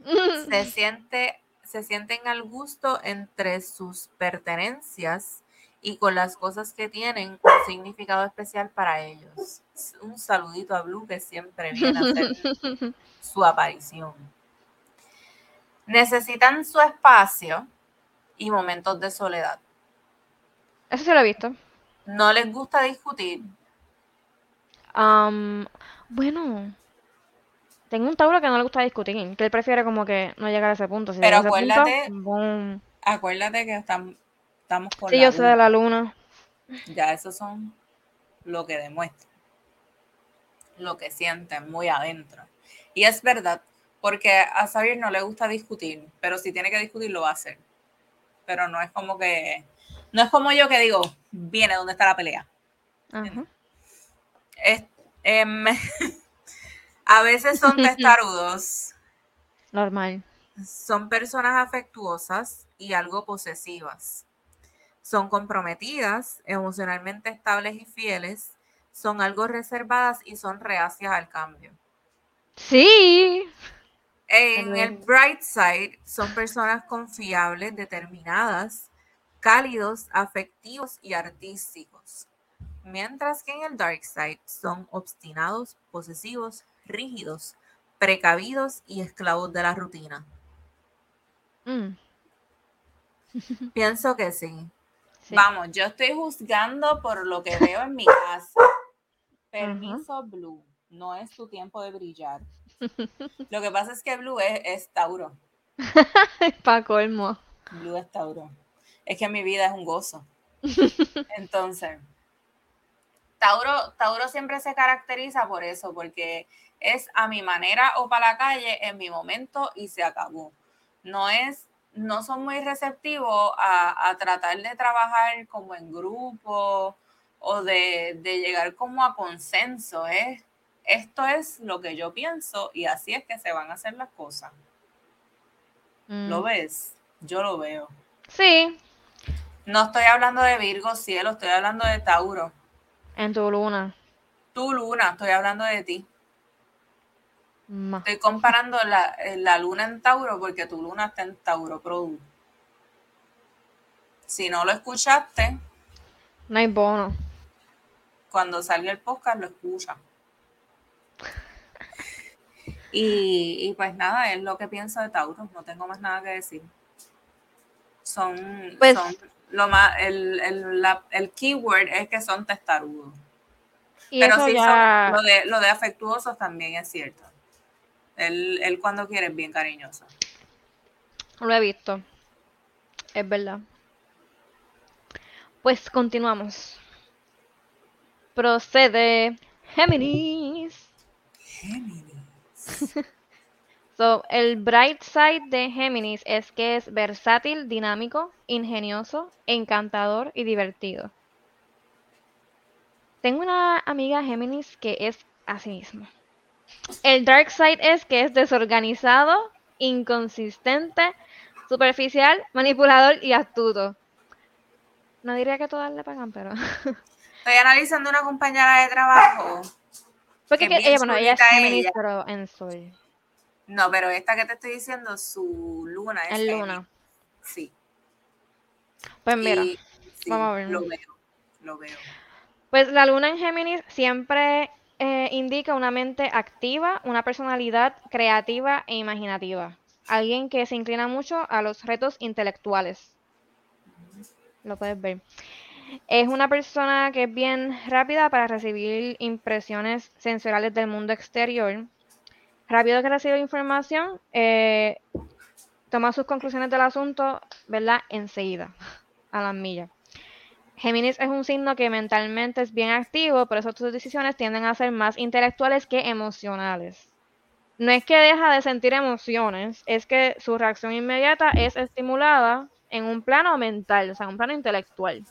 [laughs] se siente se sienten al gusto entre sus pertenencias y con las cosas que tienen un significado especial para ellos. Un saludito a Blue que siempre viene a hacer [laughs] su aparición. Necesitan su espacio y momentos de soledad. Eso se lo he visto. No les gusta discutir. bueno, tengo un Tauro que no le gusta discutir, que él prefiere como que no llegar a ese punto. Pero acuérdate, acuérdate que estamos, estamos con sí, yo sé de la luna. Ya esos son lo que demuestran, lo que sienten muy adentro. Y es verdad, porque a Xavier no le gusta discutir, pero si tiene que discutir lo va a hacer. Pero no es como que, no es como yo que digo, viene donde está la pelea. Em, [laughs] a veces son [laughs] testarudos. Normal. son personas afectuosas y algo posesivas. Son comprometidas, emocionalmente estables y fieles. Son algo reservadas y son reacias al cambio. Sí. En el bright side son personas confiables, determinadas, cálidos, afectivos y artísticos. Mientras que en el dark side son obstinados, posesivos, rígidos, precavidos y esclavos de la rutina. Mm. Pienso que sí. Vamos, yo estoy juzgando por lo que veo en mi casa. Permiso, Blue. No es tu tiempo de brillar. Lo que pasa es que Blue es, Tauro. [laughs] Pa' colmo. Blue es Tauro. Es que mi vida es un gozo. [laughs] Entonces, Tauro, Tauro siempre se caracteriza por eso, porque es a mi manera o para la calle en mi momento y se acabó. No es, no son muy receptivos a, tratar de trabajar como en grupo o de, llegar como a consenso. ¿eh? Esto es lo que yo pienso y así es que se van a hacer las cosas. ¿Lo mm. ves? Yo lo veo. Sí. No estoy hablando de Virgo, cielo, estoy hablando de Tauro. En tu luna. Tu luna, estoy hablando de ti. Estoy comparando la, eh, la, luna en Tauro porque tu luna está en Tauro Pro. Si no lo escuchaste, no hay bono. Cuando salga el podcast lo escucha. [laughs] Y, pues nada, es lo que pienso de Tauro, no tengo más nada que decir. Son, pues son lo más, el, el, el keyword es que son testarudos. Pero sí, lo, de, lo de afectuosos también es cierto. Él, él cuando quiere es bien cariñoso. Lo he visto. Es verdad. Pues continuamos. Procede Géminis. Géminis. [laughs] so, el bright side de Géminis es que es versátil, dinámico, ingenioso, encantador y divertido. Tengo una amiga Géminis que es así mismo. El dark side es que es desorganizado, inconsistente, superficial, manipulador y astuto. No diría que todas le pagan, pero. [laughs] Estoy analizando una compañera de trabajo. Porque ella, bueno, ella es pero en sol. No, pero esta que te estoy diciendo, su luna es. En luna. Sí. Pues mira, vamos a ver. Lo veo, lo veo. Pues la luna en Géminis siempre eh, indica una mente activa, una personalidad creativa e imaginativa. Alguien que se inclina mucho a los retos intelectuales. Lo puedes ver. Es una persona que es bien rápida para recibir impresiones sensoriales del mundo exterior. Rápido que recibe información, eh, toma sus conclusiones del asunto, ¿verdad? Enseguida, a las millas. Géminis es un signo que mentalmente es bien activo, por eso sus decisiones tienden a ser más intelectuales que emocionales. No es que deja de sentir emociones, es que su reacción inmediata es estimulada en un plano mental, o sea, en un plano intelectual.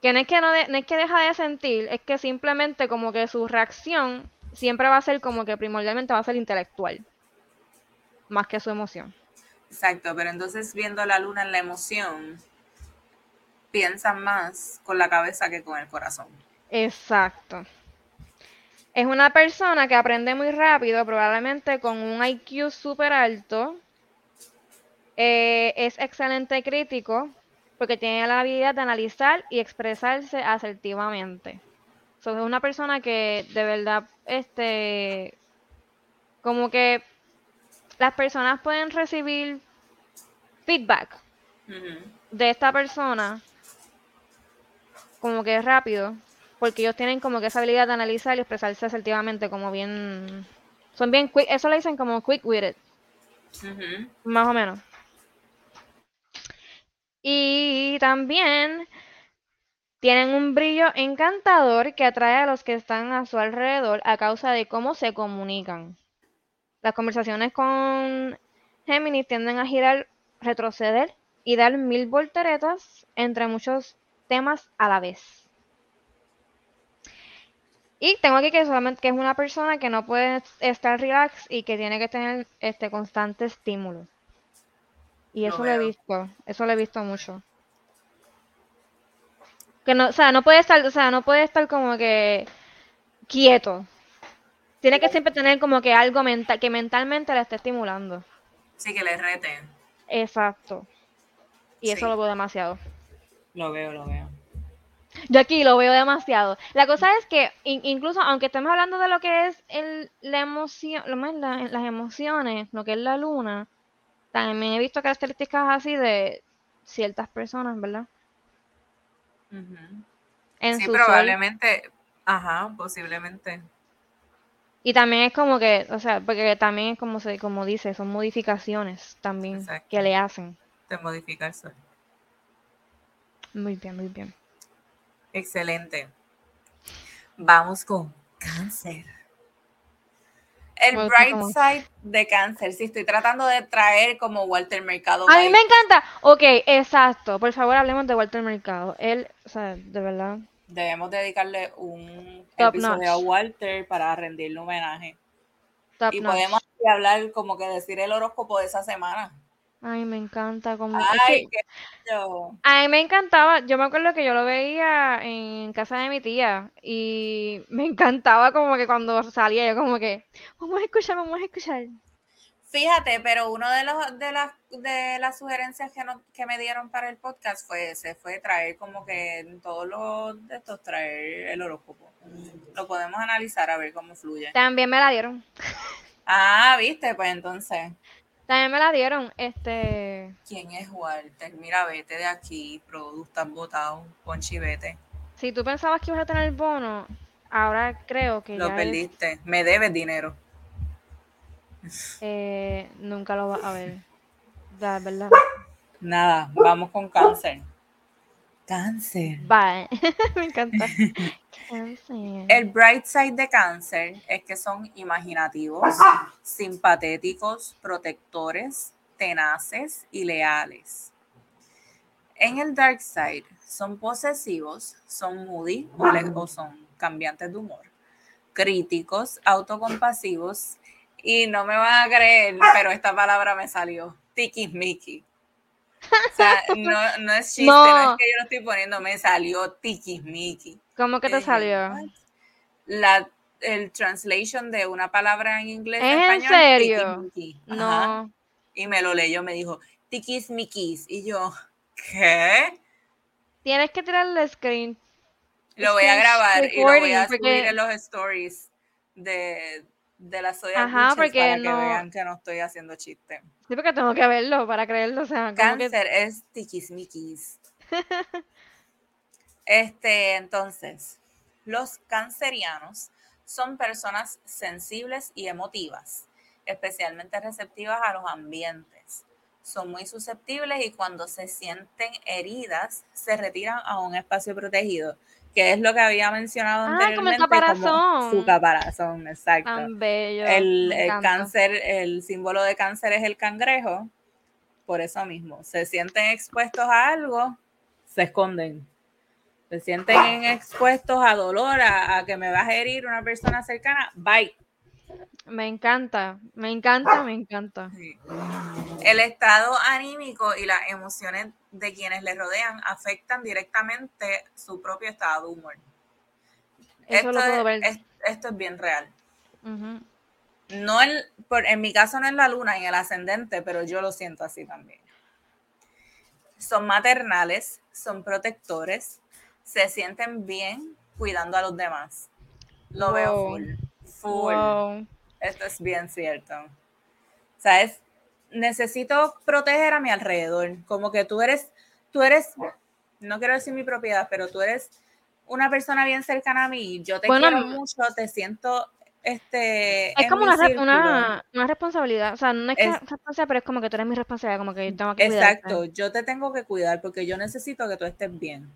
Que no es que, no, no es que deja de sentir, es que simplemente como que su reacción siempre va a ser como que primordialmente va a ser intelectual, más que su emoción. Exacto, pero entonces viendo la luna en la emoción, piensan más con la cabeza que con el corazón. Exacto. Es una persona que aprende muy rápido, probablemente con un IQ súper alto. Eh, es excelente crítico porque tiene la habilidad de analizar y expresarse asertivamente. es una persona que de verdad, este, como que las personas pueden recibir feedback de esta persona como que es rápido, porque ellos tienen como que esa habilidad de analizar y expresarse asertivamente, como bien. Son bien quick, eso le dicen como quick witted. Más o menos. Y también tienen un brillo encantador que atrae a los que están a su alrededor a causa de cómo se comunican. Las conversaciones con Géminis tienden a girar, retroceder y dar mil volteretas entre muchos temas a la vez. Y tengo aquí que solamente que es una persona que no puede estar relax y que tiene que tener este constante estímulo. Y eso lo he visto, eso lo he visto mucho. Que no, o sea, no puede estar, o sea, no puede estar como que quieto. Tiene que siempre tener como que algo mental, que mentalmente le esté estimulando. Sí, que le rete. Exacto. Y eso lo veo demasiado. Lo veo, lo veo. Yo aquí lo veo demasiado. La cosa es que in- incluso aunque estemos hablando de lo que es el, la emoción, lo más la- las emociones, lo que es la luna, también he visto características así de ciertas personas, ¿verdad? En Sí, su sol. probablemente. Ajá, posiblemente. Y también es como que, o sea, porque también es como se, como dice, son modificaciones también Exacto. que le hacen. Te modifica el sol. Muy bien, muy bien. Excelente. Vamos con cáncer. El bright side de cáncer. Sí, estoy tratando de traer como Walter Mercado. A mí me encanta. Ok, exacto. Por favor, hablemos de Walter Mercado. Él, o sea, de verdad. Debemos dedicarle un Top episodio a. Walter para rendirle homenaje. Top Y notch. podemos hablar como que decir el horóscopo de esa semana. Ay, me encanta. Como, es Ay, que qué bello. a mí me encantaba. Yo me acuerdo que yo lo veía en casa de mi tía. Y me [laughs] encantaba como que cuando salía, yo como que, vamos a escuchar, vamos a escuchar. Fíjate, pero uno de los de las de las sugerencias que, no- que me dieron para el podcast fue ese, fue traer como que en todos los de estos traer el horóscopo. Lo podemos analizar a ver cómo fluye. También me la dieron. [laughs] Ah, viste, pues entonces, También me la dieron. Este. ¿quién es Walter? Mira, vete de aquí, Produ, estás botado, Ponchi, vete. Si tú pensabas que ibas a tener bono, ahora creo que Lo ya es- perdiste, me debes dinero. eh, nunca lo vas a ver. La verdad. Nada, vamos con cáncer. Cáncer. Bye. [laughs] me encanta. [laughs] El bright side de cáncer es que son imaginativos, simpatéticos, protectores, tenaces y leales. En el dark side son posesivos, son moody o, le- o son cambiantes de humor, críticos, autocompasivos y no me van a creer, pero esta palabra me salió, tiquismiqui. O sea, [laughs] no, no es chiste, no. No. es que yo lo estoy poniendo, me salió tiquismiqui. ¿Cómo que te dije, salió? "What?". La, el translation de una palabra en inglés ¿Es en español, serio? No. Y me lo leyó, me dijo, tiquismiquis. Y yo, ¿qué? Tienes que tirarle screen. Lo voy a grabar y lo voy a subir en los stories de, de la Soya Ajá, porque para que no- vean que no estoy haciendo chiste. Sí, porque tengo que verlo para creerlo. O sea, como que Cáncer es tiquismiquis. [laughs] Este, entonces, los cancerianos son personas sensibles y emotivas, especialmente receptivas a los ambientes. Son muy susceptibles y cuando se sienten heridas, se retiran a un espacio protegido, que es lo que había mencionado Ah, anteriormente. como caparazón. su caparazón, exacto. tan bello. El, el cáncer, el símbolo de cáncer es el cangrejo. Por eso mismo, se sienten expuestos a algo, se esconden. Se sienten expuestos a dolor, a, a que me vas a herir una persona cercana, bye. Me encanta, me encanta, me encanta. Sí. El estado anímico y las emociones de quienes le rodean afectan directamente su propio estado de humor. Eso lo esto, puedo es, ver. es- esto es bien real. No el, por, en mi caso no es la luna, en el ascendente, pero yo lo siento así también. Son maternales, son protectores, se sienten bien cuidando a los demás. Lo veo full. Full. Wow. Esto es bien cierto. ¿Sabes? Necesito proteger a mi alrededor. Como que tú eres, tú eres, no quiero decir mi propiedad, pero tú eres una persona bien cercana a mí. Yo te Bueno, quiero mucho, te siento este. Es como una, responsabilidad. O sea, no es que Es- sea responsabilidad, pero es como que tú eres mi responsabilidad, como que yo tengo que cuidarte. Exacto, yo te tengo que cuidar porque yo necesito que tú estés bien.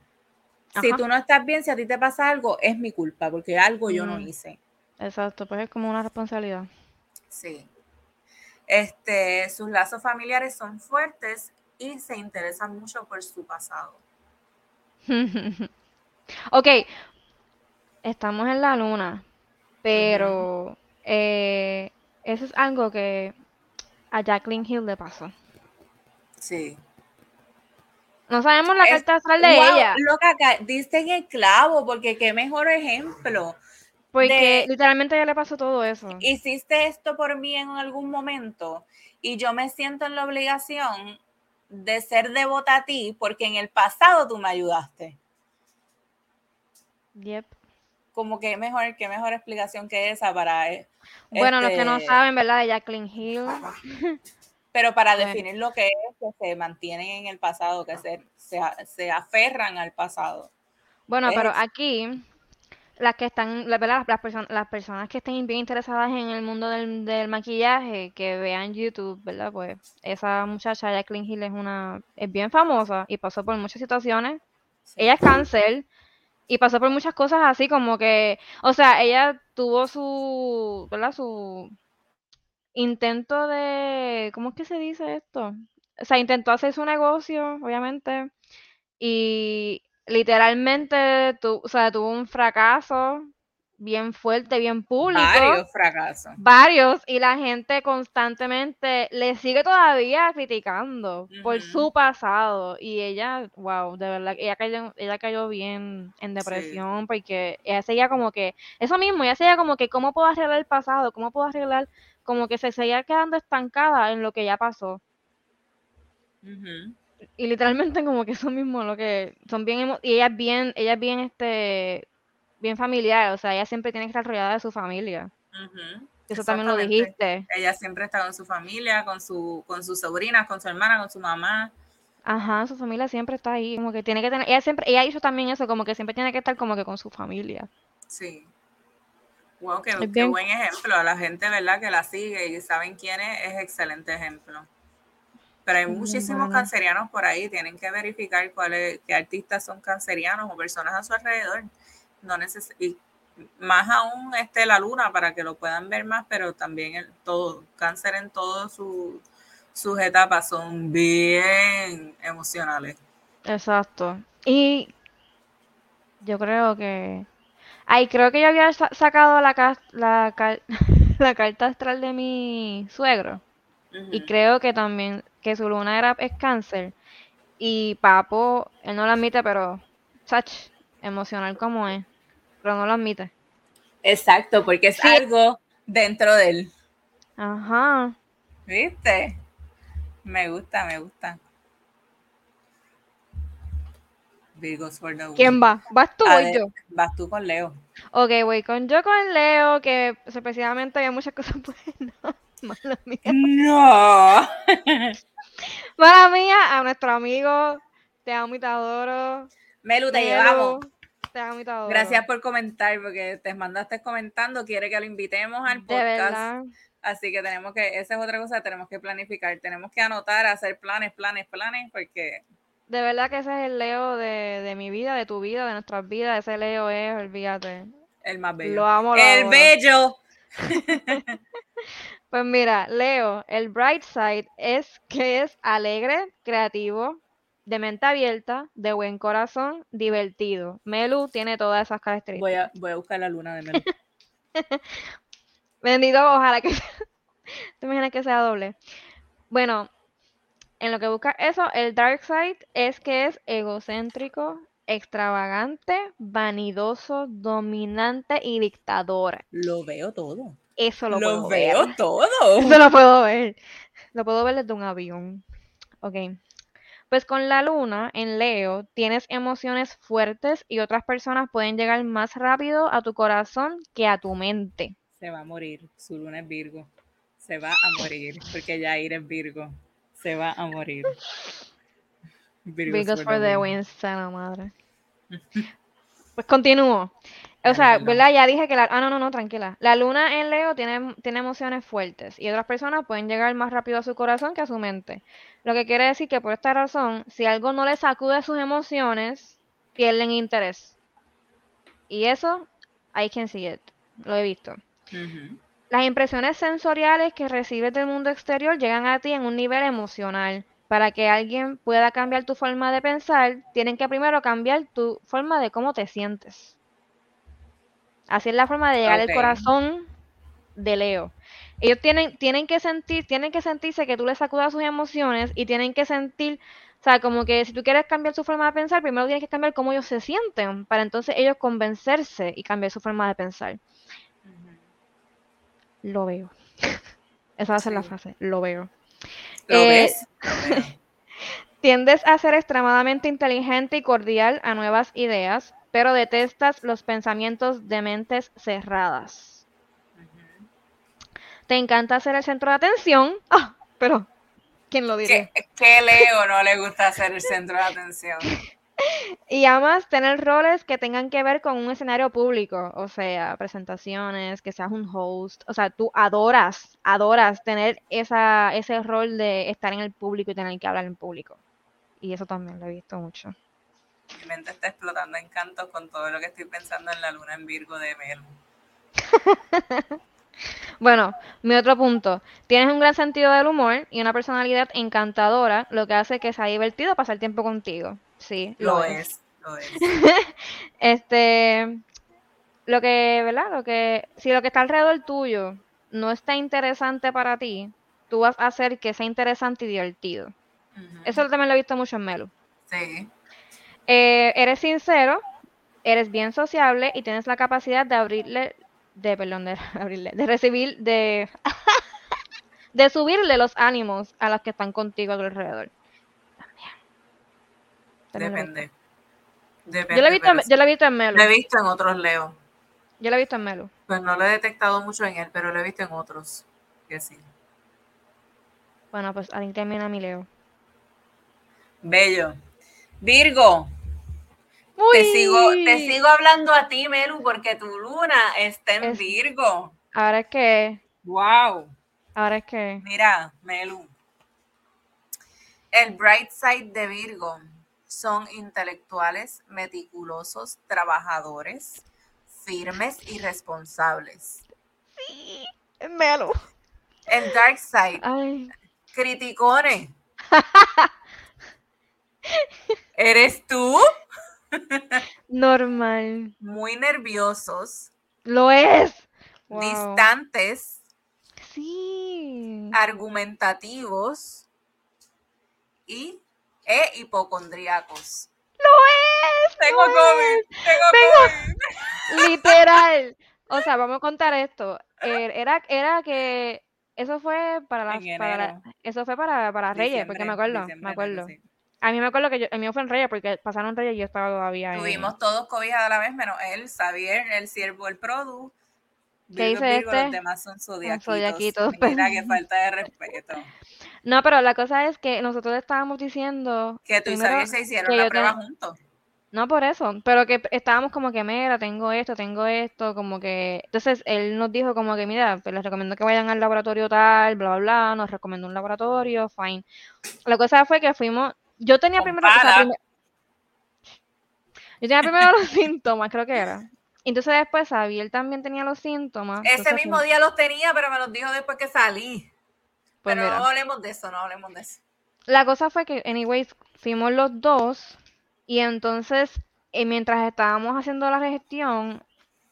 Si tú no estás bien, si a ti te pasa algo, es mi culpa porque algo yo no hice. Exacto, pues es como una responsabilidad. Sí. Este, sus lazos familiares son fuertes y se interesan mucho por su pasado. [laughs] ok, estamos en la luna, pero eh, eso es algo que a Jacqueline Hill le pasó. Sí. No sabemos la Es- carta astral de Wow, ella, Loca, ca- diste en el clavo, porque qué mejor ejemplo. Porque de- literalmente a ella le pasó todo eso. Hiciste esto por mí en algún momento y yo me siento en la obligación de ser devota a ti porque en el pasado tú me ayudaste. Yep. Como que mejor, qué mejor explicación que esa para eh, Bueno, los que no este, saben, ¿verdad? De Jacqueline Hill. [laughs] pero para Bueno. definir lo que es que se mantienen en el pasado, que se, se, se aferran al pasado. Bueno, pero aquí, las que están, la verdad, las, personas, las personas que estén bien interesadas en el mundo del, del maquillaje, que vean YouTube, ¿verdad? Pues esa muchacha, Jacqueline Hill, es una, es bien famosa y pasó por muchas situaciones. Sí. Ella es cáncer y pasó por muchas cosas así como que, o sea, ella tuvo su, ¿verdad? Su intento de, ¿cómo es que se dice esto? O sea, intentó hacer su negocio, obviamente, y literalmente tu, o sea, tuvo un fracaso bien fuerte, bien público. Varios fracasos. Varios, y la gente constantemente le sigue todavía criticando por su pasado. Y ella, wow, de verdad, ella cayó, ella cayó bien en depresión porque ella seguía como que, eso mismo, ella seguía como que, ¿cómo puedo arreglar el pasado? ¿Cómo puedo arreglar? Como que se seguía quedando estancada en lo que ya pasó. Ujú. Y literalmente [laughs] como que eso mismo, lo que son bien, y ella es bien, ella es bien, este, bien familiar, o sea, ella siempre tiene que estar rodeada de su familia. Eso también lo dijiste. Ella siempre está con su familia, con su, con sus sobrinas, con su hermana, con su mamá. Ajá, su familia siempre está ahí, como que tiene que tener, ella siempre, ella hizo también eso, como que siempre tiene que estar como que con su familia. Sí. Wow, qué, qué buen ejemplo. A la gente, ¿verdad? Que la sigue y saben quién es, es excelente ejemplo. Pero hay muchísimos bueno. cancerianos por ahí. Tienen que verificar cuáles, qué artistas son cancerianos o personas a su alrededor. No neces y más aún este la luna para que lo puedan ver más, pero también el todo, cáncer en todas su- sus etapas son bien emocionales. Exacto. Y yo creo que, ay, creo que yo había sa- sacado la, ca- la, car- [laughs] la carta astral de mi suegro. Y creo que también, que su luna era, es cáncer. Y Papo, él no lo admite, pero, sach, emocional como es. Pero no lo admite. Exacto, porque es Sí. algo dentro de él. Ajá. ¿Viste? Me gusta, me gusta. ¿Quién va? ¿Vas tú o yo? Vas tú con Leo. Ok, voy con yo con Leo, que especialmente hay muchas [laughs] cosas buenas. [laughs] Mala mía. No. [laughs] Mala mía, a nuestro amigo, te amo y te adoro. Melu, te Melu, llevamos. Te amo y te adoro. Gracias por comentar, porque te mandaste comentando, quiere que lo invitemos al De podcast. verdad. Así que tenemos que, esa es otra cosa, tenemos que planificar, tenemos que anotar, hacer planes, planes, planes, porque De verdad que ese es el Leo de, de mi vida, de tu vida, de nuestras vidas. Ese Leo es, olvídate. el más bello. Lo amo, lo el bello. [laughs] Pues mira, Leo, el bright side es que es alegre, creativo, de mente abierta, de buen corazón, divertido. Melu tiene todas esas características. Voy a, voy a buscar la luna de Melu. [laughs] Bendito, ojalá que [laughs] ¿Te imaginas que sea doble? Bueno, en lo que busca eso, el dark side es que es egocéntrico, extravagante, vanidoso, dominante y dictador. Lo veo todo. Eso lo, Lo, puedo ver. veo todo. [laughs] Eso lo puedo ver. Lo puedo ver desde un avión. Ok. Pues con la luna en Leo tienes emociones fuertes y otras personas pueden llegar más rápido a tu corazón que a tu mente. Se va a morir. Su luna es Virgo. Se va a morir. Porque Yair es Virgo. Se va a morir. Virgos Virgos for the win. sana madre. [laughs] Pues continúo. O sea. ¿verdad? Ya dije que la... Ah, no, no, no, tranquila. La luna en Leo tiene, tiene emociones fuertes y otras personas pueden llegar más rápido a su corazón que a su mente. Lo que quiere decir que por esta razón, si algo no le sacude sus emociones, pierden interés. Y eso, I can see it. Lo he visto. Las impresiones sensoriales que recibes del mundo exterior llegan a ti en un nivel emocional. Para que alguien pueda cambiar tu forma de pensar, tienen que primero cambiar tu forma de cómo te sientes. Así es la forma de llegar al corazón de Leo. Ellos tienen, tienen que sentir, tienen que sentirse que tú les sacudas sus emociones y tienen que sentir, o sea, como que si tú quieres cambiar su forma de pensar, primero tienes que cambiar cómo ellos se sienten, para entonces ellos convencerse y cambiar su forma de pensar. Lo veo. [laughs] Esa va a ser la frase, lo veo. ¿Lo Eh, ves? [laughs] Tiendes a ser extremadamente inteligente y cordial a nuevas ideas, pero detestas los pensamientos de mentes cerradas. Te encanta ser el centro de atención. [laughs] Ah, pero, ¿quién lo diría? ¿Qué, qué Leo no le gusta ser el centro de atención? [laughs] [laughs] Y amas tener roles que tengan que ver con un escenario público, o sea, presentaciones, que seas un host, o sea, tú adoras, adoras tener esa, ese rol de estar en el público y tener que hablar en público. Y eso también lo he visto mucho. Mi mente está explotando en cantos con todo lo que estoy pensando en la luna en Virgo de Melu. [laughs] Bueno, mi otro punto, tienes un gran sentido del humor y una personalidad encantadora, lo que hace que sea divertido pasar tiempo contigo. Sí, Lo es, lo es. [laughs] Este, lo que, ¿verdad? Lo que, si lo que está alrededor tuyo no está interesante para ti, tú vas a hacer que sea interesante y divertido. Eso también lo he visto mucho en Melu. Sí. Eh, eres sincero, eres bien sociable y tienes la capacidad de abrirle, de, perdón, de [laughs] abrirle, de recibir, de, [laughs] de subirle los ánimos a los que están contigo a tu alrededor. También. También lo he visto. Depende. Depende. Yo lo he visto, pero yo lo he visto en Melu. Lo he visto en otros Leo. Yo lo he visto en Melu. Pues no lo he detectado mucho en él, pero lo he visto en otros. Que sí. Bueno, pues alguien termina mi Leo. Bello. Virgo, te sigo, te sigo hablando a ti, Melu, porque tu luna está en Es- Virgo. Ahora es que, Wow. ahora es que, Mira, Melu. El bright side de Virgo son intelectuales, meticulosos, trabajadores, firmes y responsables. sí, es Melu. El dark side, Ay, criticones. [laughs] ¿Eres tú? normal. Muy nerviosos, Lo es. Wow. distantes, Sí. argumentativos y e hipocondríacos. Lo es. Tengo lo COVID, es. tengo Tengo- COVID. Literal. O sea, vamos a contar esto. Eh, Era, era que eso fue para las, para la- eso fue para, para Reyes, porque me acuerdo, me acuerdo. sí. A mí me acuerdo que yo, el mío fue en Reyes porque pasaron Reyes y yo estaba todavía en... Tuvimos todos COVID a la vez, menos él, Xavier, el siervo, el produ. ¿Qué dice este? Los demás son zodiaquitos. zodiaquitos. Mira, qué falta de respeto. No, pero la cosa es que nosotros estábamos diciendo... Que tú y Xavier se hicieron la prueba ten- juntos. No por eso, pero que estábamos como que, mira, tengo esto, tengo esto, como que... Entonces él nos dijo como que, mira, pues les recomiendo que vayan al laboratorio tal, bla, bla, bla, nos recomendó un laboratorio, fine. La cosa fue que fuimos... Yo tenía primero... o sea, Compara. primer- Yo tenía primero los [laughs] síntomas, creo que era. Entonces después Xavier también tenía los síntomas. Ese mismo día los tenía, pero me los dijo después que salí. Pues pero mira. no hablemos de eso, no hablemos de eso. La cosa fue que, anyways, fuimos los dos y entonces, eh, mientras estábamos haciendo la gestión,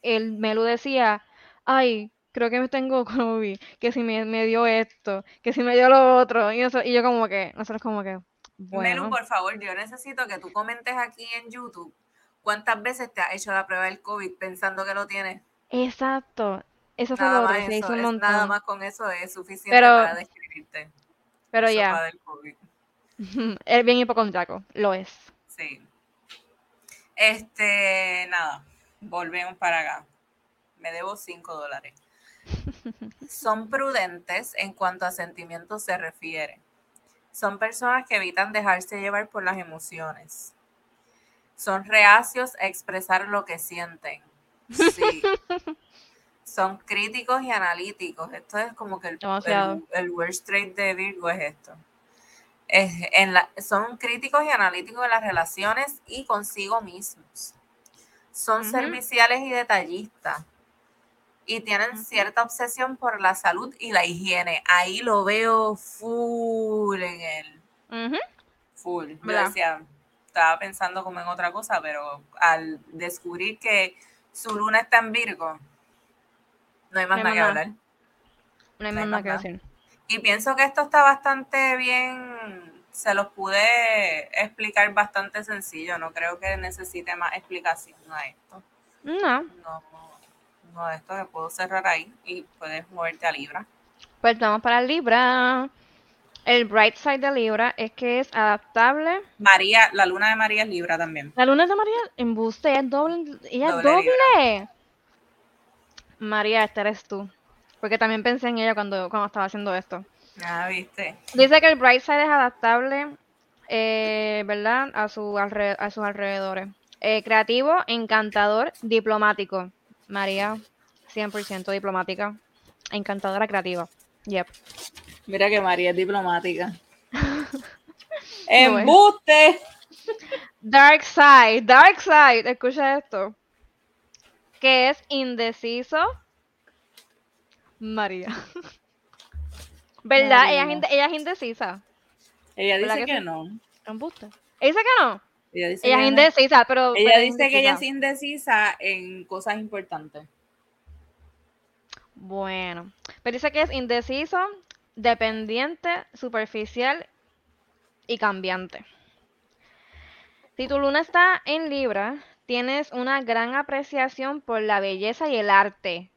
el Melu decía, ay, creo que me tengo [laughs] COVID, que si me, me dio esto, que si me dio lo otro, y, eso, y yo como que, nosotros como que, Melu, bueno, por favor, yo necesito que tú comentes aquí en YouTube cuántas veces te has hecho la prueba del COVID pensando que lo tienes. exacto, eso fue lo se hizo un montón, nada más con eso es suficiente Pero- para describirte. pero ya, COVID. [laughs] es bien hipocondriaco, lo es. Sí. Este, nada, volvemos para acá. Me debo 5 dólares. [laughs] Son prudentes en cuanto a sentimientos se refiere. Son personas que evitan dejarse llevar por las emociones. Son reacios a expresar lo que sienten. Sí. [laughs] Son críticos y analíticos. Esto es como que el, el, el worst trait de Virgo es esto. Es en la- son críticos y analíticos en las relaciones y consigo mismos. Son serviciales y detallistas. Y tienen cierta obsesión por la salud y la higiene. Ahí lo veo full en él. Full. ¿Verdad? decía, estaba pensando como en otra cosa, pero al descubrir que Su luna está en Virgo. No hay más No nada que hablar. No hay más nada que decir. Y pienso que esto está bastante bien, se los pude explicar bastante sencillo, no creo que necesite más explicación a esto. No. No, no, esto que puedo cerrar ahí y puedes moverte a Libra. Pues vamos para Libra. El bright side de Libra es que es adaptable. María, la luna de María es Libra también. La luna de María embuste, ella es doble. Ella es Doble doble. María, esta eres tú. Porque también pensé en ella cuando, cuando estaba haciendo esto. Ah, viste. Dice que el bright side es adaptable, eh, ¿verdad? A, su alre- a sus alrededores. Eh, creativo, encantador, diplomático. María, 100% diplomática. Encantadora, creativa. Yep. Mira que María es diplomática. [laughs] ¡Embuste! Dark side, dark side, escucha esto. Que es indeciso. María. [laughs] ¿Verdad? Ella es, ella indecisa. Ella ¿Verdad dice que que no. Ella dice que no. Ella dice Ella que es no. indecisa, pero. Ella pero dice que ella es indecisa en cosas importantes. Bueno, pero dice que es indeciso, dependiente, superficial y cambiante. Si tu luna está en Libra, tienes una gran apreciación por la belleza y el arte.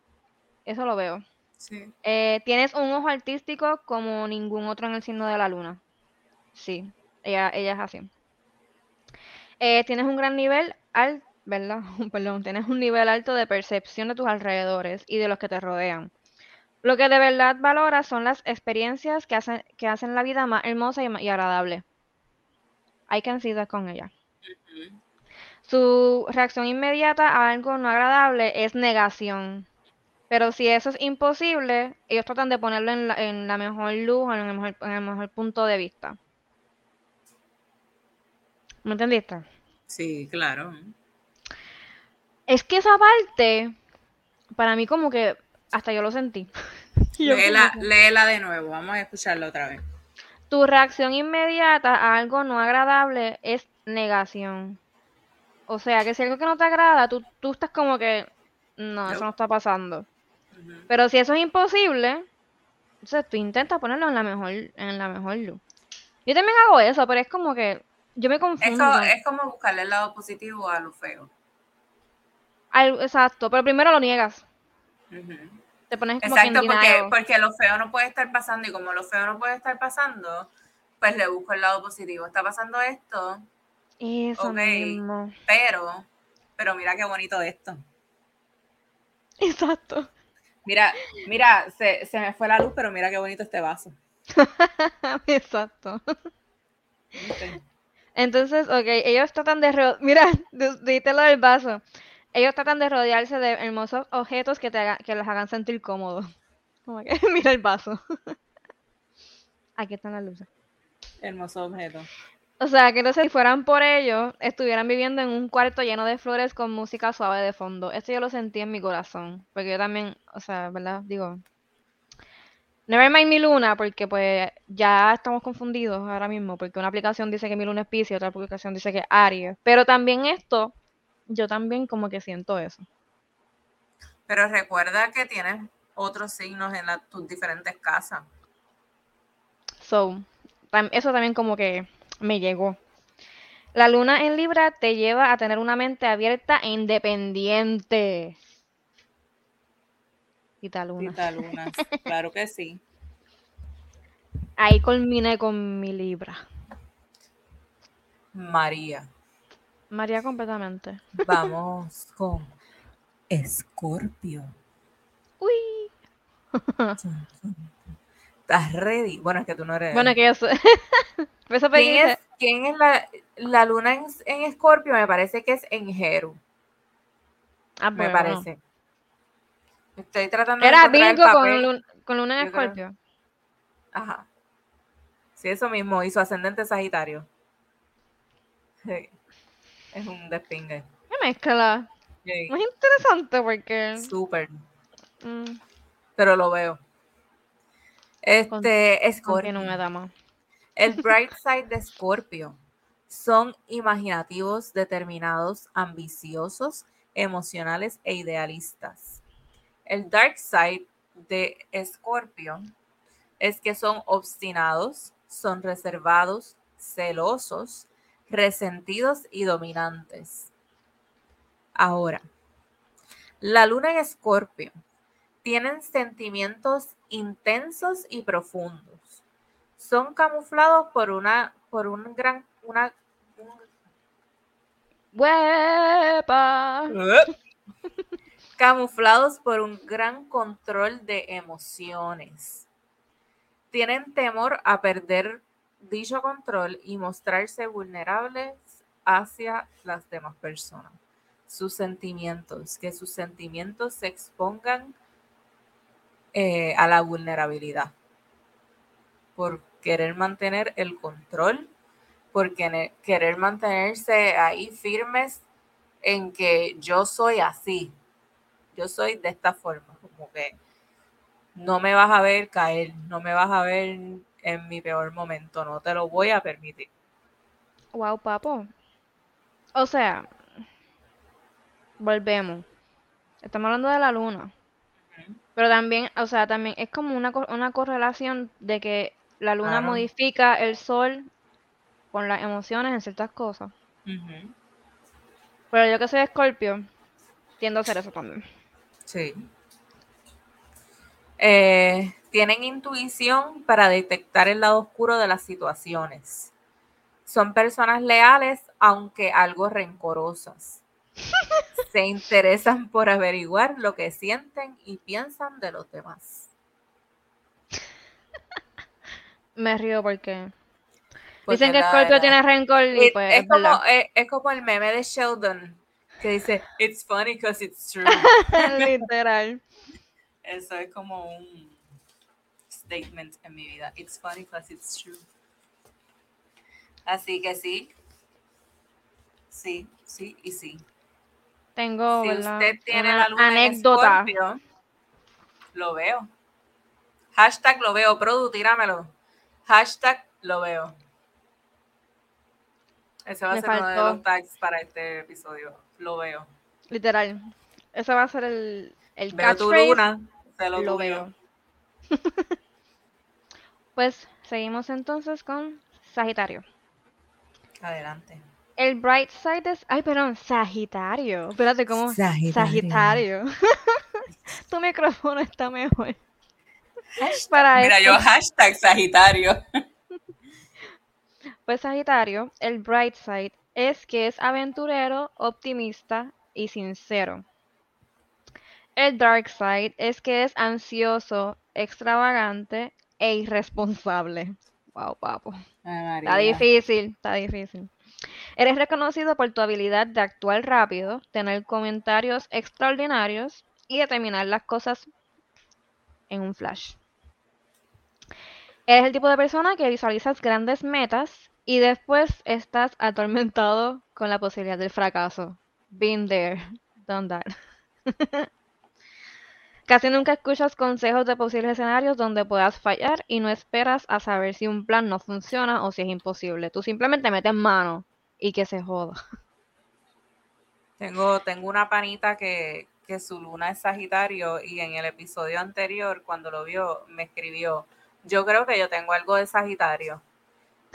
Eso lo veo. Sí. Eh, tienes un ojo artístico como ningún otro en el signo de la luna. Sí, ella, ella es así. Eh, tienes un gran nivel al, ¿verdad? [laughs] Perdón, tienes un nivel alto de percepción de tus alrededores y de los que te rodean. Lo que de verdad valoras son las experiencias que hacen, que hacen la vida más hermosa y, agradable. Hay que that con ella. Su reacción inmediata a algo no agradable es negación. Pero si eso es imposible, ellos tratan de ponerlo en la, en la mejor luz, en el mejor, en el mejor punto de vista. ¿Me entendiste? Sí, claro. Es que esa parte, para mí como que hasta yo lo sentí. [laughs] Léela, léela de nuevo, vamos a escucharla otra vez. Tu reacción inmediata a algo no agradable es negación. O sea, que si algo que no te agrada, tú, tú estás como que, no, eso No. está pasando. Pero si eso es imposible, entonces tú intentas ponerlo en la mejor, en la mejor luz. Yo también hago eso, pero es como que yo me confundo. co- con- es como buscarle el lado positivo a lo feo. al- exacto, pero primero lo niegas. Ujú. Te pones como Exacto, porque, porque lo feo no puede estar pasando y como lo feo no puede estar pasando, pues le busco el lado positivo. Está pasando esto, Eso ok. mismo. pero, pero mira qué bonito esto. Exacto. Mira, mira, se, se me fue la luz, pero mira qué bonito este vaso. [laughs] Exacto. Entonces, ok, ellos tratan de... ro- Mira, di- dijiste lo del vaso. Ellos tratan de rodearse de hermosos objetos que, te haga- que los hagan sentir cómodos. [laughs] Como que, [laughs] mira el vaso. Aquí están las luces. Hermoso objeto. O sea, que sé si fueran por ellos, estuvieran viviendo en un cuarto lleno de flores con música suave de fondo. Esto yo lo sentí en mi corazón. Porque yo también, o sea, ¿verdad? Digo, never mind mi luna, porque pues ya estamos confundidos ahora mismo, porque una aplicación dice que mi luna es Piscis y otra aplicación dice que es Aries. Pero también esto, yo también como que siento eso. Pero recuerda que tienes otros signos en la- tus diferentes casas. So, eso también como que me llegó. La luna en Libra te lleva a tener una mente abierta e independiente. Quita luna. [laughs] Claro que sí. Ahí culminé con mi Libra. María. María completamente. Vamos con Escorpio. Uy. ¿Estás ready? Bueno, es que tú no eres. Bueno, que yo soy. [laughs] ¿Quién es, quién es la, la luna en, en Escorpio? Me parece que es en Jeru, ah, me bueno. parece. Estoy tratando de Era encontrar el Virgo con, papel. lun- con luna en. Escorpio. Ajá. Sí, eso mismo. Y su ascendente Sagitario. Sí. Es un despingue. Qué mezcla. Sí. Muy interesante porque. Súper. mm, Pero lo veo. Este, dama. El bright side de Scorpio son imaginativos, determinados, ambiciosos, emocionales e idealistas. El dark side de Escorpio es que son obstinados, son reservados, celosos, resentidos y dominantes. Ahora, la luna en Escorpio tienen sentimientos intensos y profundos. Son camuflados por una por un gran una [laughs] camuflados por un gran control de emociones. Tienen temor a perder dicho control y mostrarse vulnerables hacia las demás personas. Sus sentimientos, que sus sentimientos se expongan eh, a la vulnerabilidad por querer mantener el control, por querer mantenerse ahí firmes en que yo soy así, yo soy de esta forma, como que no me vas a ver caer, no me vas a ver en mi peor momento, no te lo voy a permitir. Wow, papo. O sea, volvemos. Estamos hablando de la luna. Pero también, o sea, también es como una, una correlación de que la luna modifica el sol con las emociones en ciertas cosas. Pero yo que soy escorpio, tiendo a hacer eso también. Sí. Eh, tienen intuición para detectar el lado oscuro de las situaciones. Son personas leales, aunque algo rencorosas. [laughs] Se interesan por averiguar lo que sienten y piensan de los demás. Me río porque dicen que Scorpio tiene rencor y pues es, como, es, como el meme de Sheldon que dice it's funny because it's true. [laughs] Literal. Eso es como un statement en mi vida. It's funny because it's true. Así que sí. Sí, sí y sí. Tengo si usted tiene la luna anécdota. En lo veo. Hashtag lo veo. Produ, tíramelo. Hashtag lo veo. Ese va a ser uno de los tags para este episodio. Lo veo. Literal. Ese va a ser el, el veo tu luna. Lo, veo. [laughs] pues seguimos entonces con Sagitario. Adelante. El bright side es. Ay, perdón, Sagitario. Espérate, ¿cómo? Sagitario. Sagitario. [laughs] tu micrófono está mejor. Para Mira, yo hashtag Sagitario. [laughs] Pues Sagitario, el bright side es que es aventurero, optimista y sincero. El dark side es que es ansioso, extravagante e irresponsable. Wow, papo. está difícil, está difícil. Eres reconocido por tu habilidad de actuar rápido, tener comentarios extraordinarios y determinar las cosas en un flash. Eres el tipo de persona que visualizas grandes metas y después estás atormentado con la posibilidad del fracaso. Been there, done that. [laughs] Casi nunca escuchas consejos de posibles escenarios donde puedas fallar y no esperas a saber si un plan no funciona o si es imposible. Tú simplemente metes mano y que se joda. [laughs] Tengo, tengo una panita que, que su luna es Sagitario y en el episodio anterior, cuando lo vio, me escribió, yo creo que yo tengo algo de Sagitario.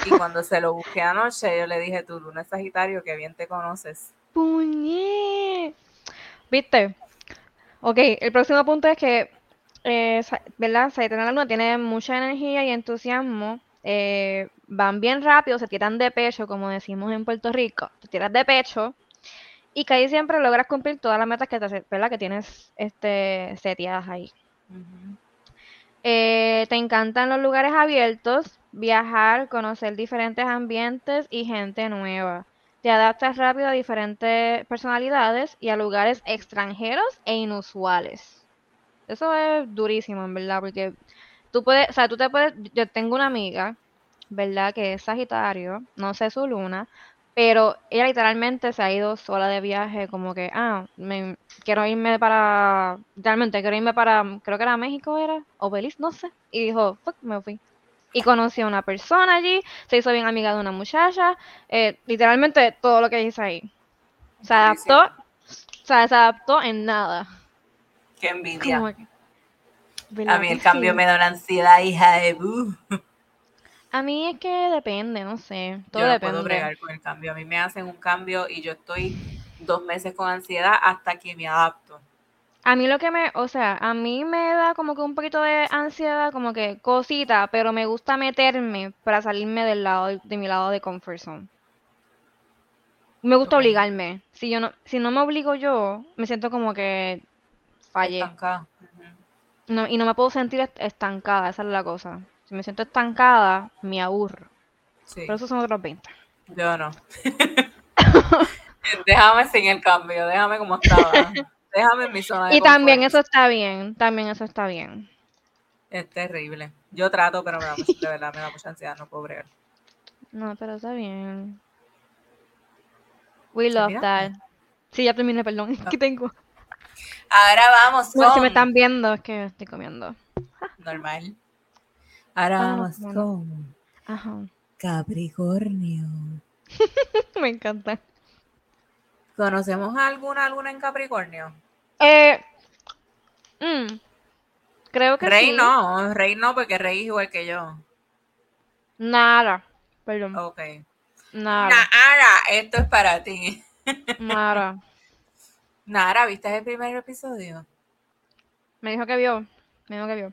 Y [laughs] cuando se lo busqué anoche, yo le dije, tu luna es Sagitario, que bien te conoces. Puñe. ¿Viste? Ok, el próximo punto es que, eh, ¿verdad? la Luna tiene mucha energía y entusiasmo. Eh, van bien rápido, se tiran de pecho, como decimos en Puerto Rico. Te tiras de pecho. Y que ahí siempre logras cumplir todas las metas que, te, ¿verdad? que tienes este, seteadas ahí. Eh, te encantan los lugares abiertos, viajar, conocer diferentes ambientes y gente nueva. Te adaptas rápido a diferentes personalidades y a lugares extranjeros e inusuales. Eso es durísimo, en verdad, porque tú puedes, o sea, tú te puedes, yo tengo una amiga, ¿verdad? Que es Sagitario, no sé su luna, pero ella literalmente se ha ido sola de viaje, como que, ah, me, quiero irme para, realmente quiero irme para, creo que era México, era, o Belice, no sé, y dijo, fuck, me fui y conocí a una persona allí, se hizo bien amiga de una muchacha, eh, literalmente todo lo que hice ahí. Se adaptó O sea, se adaptó en nada. Qué envidia. Que- A ¿verdad mí el cambio sí? me da una ansiedad, hija de... A mí es que depende, no sé. Todo Yo no depende. puedo bregar con el cambio. A mí me hacen un cambio y yo estoy dos meses con ansiedad hasta que me adapto. A mí lo que me, o sea, a mí me da como que un poquito de ansiedad, como que cosita, pero me gusta meterme para salirme del lado, de mi lado de comfort zone. Me gusta obligarme. Si yo no, si no me obligo yo, me siento como que fallé. Estancada. No, y no me puedo sentir est- estancada, esa es la cosa. Si me siento estancada, me aburro. Sí, Pero esos son otros 20. yo no. [laughs] déjame sin el cambio, déjame como estaba. Déjame en mi zona de Y también eso está bien, también eso está bien. Es terrible. Yo trato, pero me da de verdad me da mucha ansiedad, no puedo bregar. No, pero está bien. We love that. Sí, ya terminé, perdón. [laughs] Es que tengo. Ahora vamos No, si me con... están viendo, es que estoy comiendo. Normal. Ahora Ah, vamos bueno. con Ajá. Capricornio. [laughs] Me encanta. ¿Conocemos alguna alguna en Capricornio? Eh, mm, creo que Rey sí. no, Rey no, porque Rey es igual que yo. Nada. Perdón. Ok. Nada. Nara, esto es para ti. [laughs] Nada. Nara, ¿viste el primer episodio? Me dijo que vio. Me dijo que vio.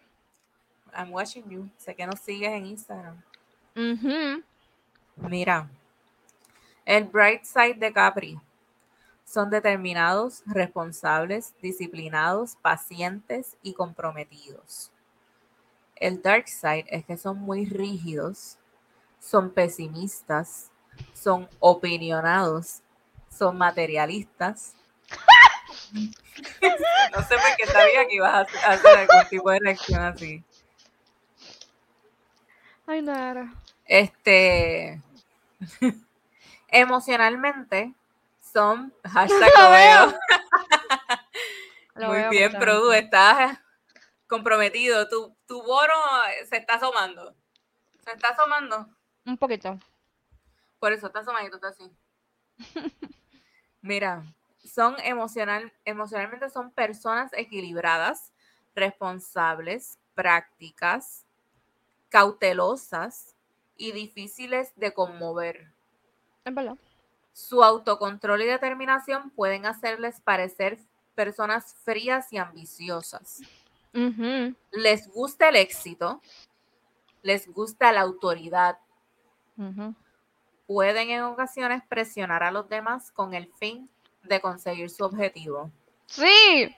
I'm watching you. Sé que nos sigues en Instagram. Mira, el bright side de Capri son determinados, responsables, disciplinados, pacientes y comprometidos. El dark side es que son muy rígidos, son pesimistas, son opinionados, son materialistas. [laughs] no sé por qué sabía que ibas a hacer algún tipo de reacción así. Ay. Este. [laughs] emocionalmente son. Hashtag [laughs] lo veo. [laughs] Lo Muy veo bien. Produ, estás comprometido. Tu, tu bono se está asomando. Se está asomando. Un poquito. Por eso está asomadito, está así. Mira, son emocional, emocionalmente son personas equilibradas, responsables, prácticas, cautelosas y difíciles de conmover. Es verdad. Su autocontrol y determinación pueden hacerles parecer personas frías y ambiciosas. Les gusta el éxito, les gusta la autoridad, pueden en ocasiones presionar a los demás con el fin de conseguir su objetivo. Sí,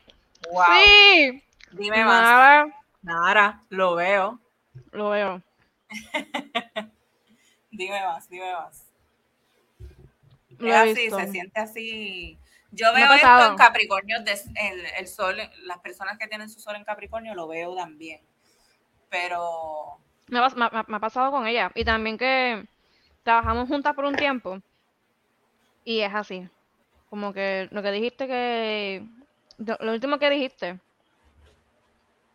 Wow. sí. Dime más. Nada, Nara, lo veo. Lo veo. [laughs] Dime más, dime más. Es así, visto. se siente así. Yo veo esto en Capricornio, el, el sol, las personas que tienen su sol en Capricornio lo veo también. Pero Me, ha pas- me ha- me ha pasado con ella. Y también que trabajamos juntas por un tiempo. Y es así. Como que lo que dijiste que... Lo último que dijiste.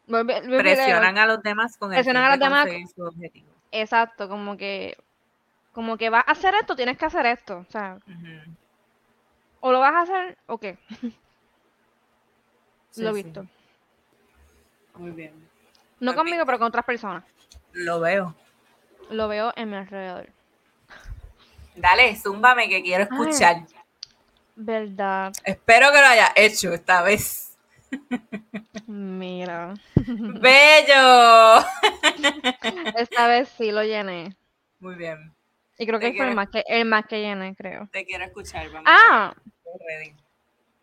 Presionan a los demás con el Presionan a los demás. su objetivo. Exacto, como que... Como que vas a hacer esto, tienes que hacer esto. O sea, Ujú. o lo vas a hacer o qué. [laughs] Sí, lo he sí. visto. Muy bien. No conmigo, pero con otras personas. Lo veo. Lo veo en mi alrededor. Dale, zúmbame que quiero escuchar. ¿Verdad? Espero que lo haya hecho esta vez. Mira. ¡Bello! [laughs] Esta vez sí lo llené. Muy bien. Y creo Te que fue el quiero- más que, el más que llené, creo. Te quiero escuchar. Vamos. Ah, ready.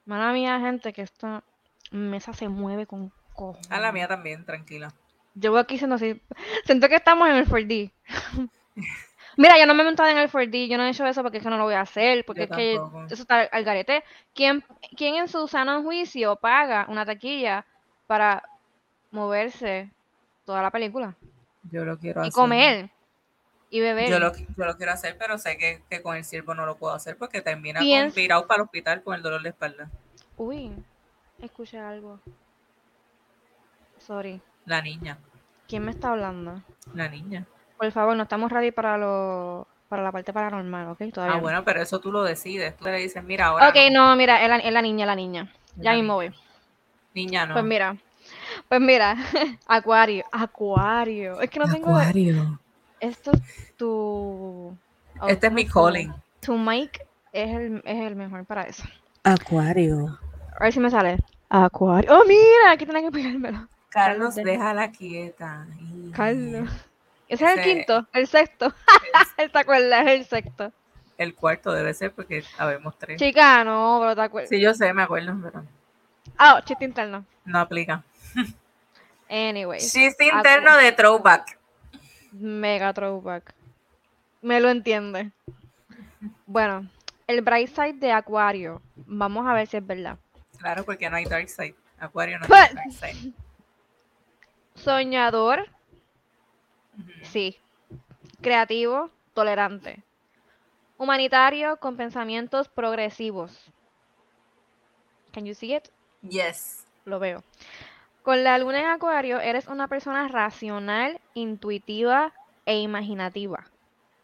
mala mía, gente, que esta mesa se mueve con cojones. A la mía también, tranquila. Llevo aquí siendo así. Siento que estamos en el 4D. [laughs] Mira, yo no me he montado en el 4D, yo no he hecho eso porque es que no lo voy a hacer, porque es que eso está al garete. ¿Quién, quién en su sano juicio paga una taquilla para moverse toda la película? Yo lo quiero Y hacer. comer. Y beber. Yo lo, yo lo quiero hacer, pero sé que, que con el siervo no lo puedo hacer porque termina Piensa- con virado para el hospital con el dolor de espalda. Uy, escuché algo. Sorry. La niña, ¿Quién me está hablando? la niña. Por favor, no estamos ready para los para la parte paranormal, ¿ok? Todavía Ah, no. bueno, pero eso tú lo decides. Tú le dices, mira, ahora. Ok, no, mira, es la, es la niña, la niña. Ya La mismo voy. Niña, no. Pues mira, pues mira, [laughs] Acuario, Acuario. Es que no tengo. Acuario. Esto es tu. Este es mi calling. Tu mic es el, es el mejor para eso. Acuario. A ver si me sale. Acuario. Oh, mira, aquí tenía que pegármelo. Carlos, Carlos, déjala quieta. Carlos. Ese es el quinto, el sexto. [laughs] ¿Te acuerdas? Es el sexto. El cuarto debe ser porque habemos tres. Chica, no, pero te acuerdas. Sí, yo sé, me acuerdo, pero Ah, chiste interno. no aplica. Anyways, Chiste interno de throwback. mega throwback. Me lo entiende. Bueno, el bright side de Acuario. Vamos a ver si es verdad. Claro, porque no hay dark side. Acuario no Pues- tiene dark side. Soñador. Sí. Creativo, tolerante. Humanitario con pensamientos progresivos. Can you see it? Yes. Lo veo. Con la luna en Acuario, eres una persona racional, intuitiva e imaginativa.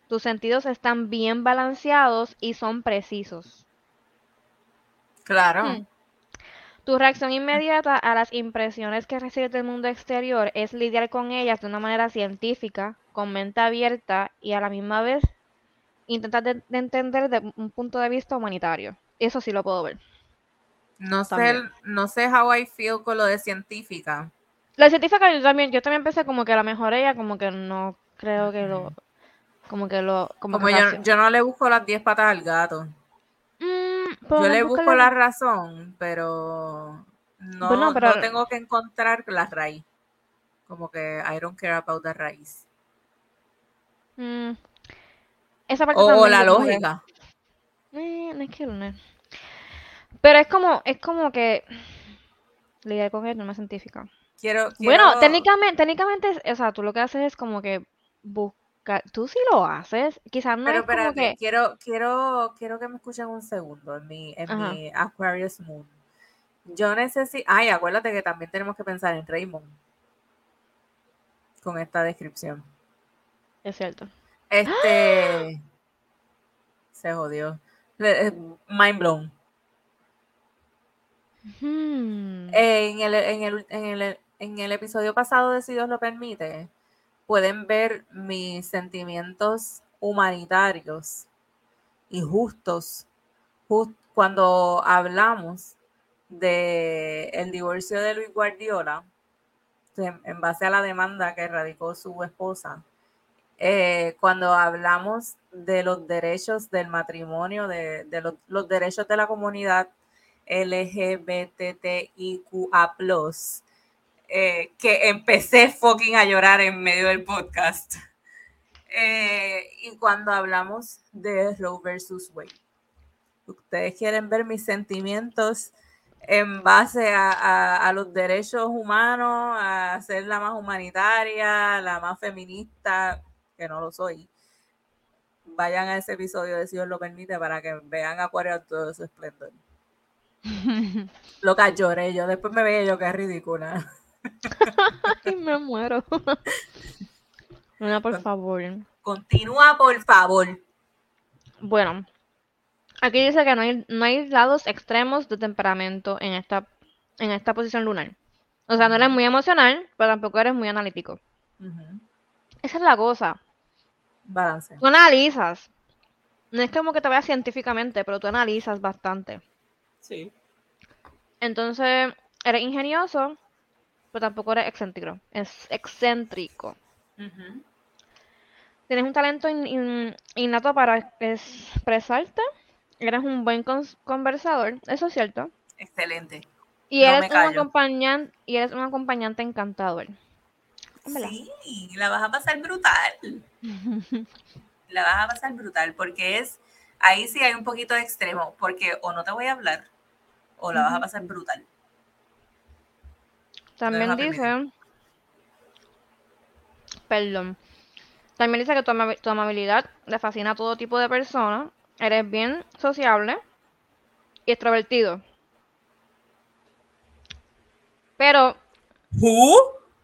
Tus sentidos están bien balanceados y son precisos. Claro. Hmm. Tu reacción inmediata a las impresiones que recibes del mundo exterior es lidiar con ellas de una manera científica, con mente abierta y a la misma vez intentar de, de entender de un punto de vista humanitario. Eso sí lo puedo ver. No sé, no sé how I feel con lo de científica. La científica yo también, yo también pensé como que a lo mejor ella como que no creo que lo, como que lo, como, Como que yo no le busco las 10 patas al gato. Yo le busco la razón, pero no, Bueno, pero- no tengo que encontrar la raíz. Como que I don't care about the raíz. Mm, esa parte O, la lógica. Eh, no es que no. Pero es como, es como que lidiar con él no es científica. Quiero, Bueno, técnicamente, técnicamente, o sea, tú lo que haces es como que buscar, tú sí lo haces, quizás no Pero es como espérate, que, quiero, quiero, quiero que me escuchen un segundo en mi, en Ajá. mi Aquarius Moon. Yo necesito. Ay, acuérdate que también tenemos que pensar en Raymond. Con esta descripción. es cierto. Este. Se jodió. Eh, Mind blown. Hmm, En el, en, el, en, el, en el episodio pasado de Si Dios lo permite, pueden ver mis sentimientos humanitarios y justos jus- cuando hablamos de el divorcio de Luis Guardiola en, en base a la demanda que radicó su esposa eh, cuando hablamos de los derechos del matrimonio de, de los, los derechos de la comunidad LGBTIQA+, eh, que empecé fucking a llorar en medio del podcast. Eh, y cuando hablamos de Roe versus Wade. Ustedes quieren ver mis sentimientos en base a, a- a los derechos humanos, a ser la más humanitaria, la más feminista, que no lo soy. Vayan a ese episodio de Si Dios lo permite para que vean Acuario en todo su esplendor. [laughs] Loca, lloré yo. Después me veía yo que es ridícula. [laughs] Ay, me muero. Una, por favor. Continúa, por favor. Bueno, aquí dice que no hay, no hay lados extremos de temperamento en esta, en esta posición lunar. O sea, no eres muy emocional, pero tampoco eres muy analítico. Esa es la cosa. Balance. Tú analizas. No es como que te veas científicamente, pero tú analizas bastante. Sí. Entonces, eres ingenioso, pero tampoco eres excéntrico. Es excéntrico. Tienes un talento in- in- innato para expresarte. Eres un buen conversador, eso es cierto. Excelente. Y eres un acompañante, y eres un acompañante encantador. Sí, la vas a pasar brutal. [laughs] La vas a pasar brutal porque es, ahí sí hay un poquito de extremo, porque o no te voy a hablar o la vas a pasar brutal. También dice, perdón, también dice que tu, amabi- tu amabilidad le fascina a todo tipo de personas, eres bien sociable y extrovertido. Pero, ¿Who?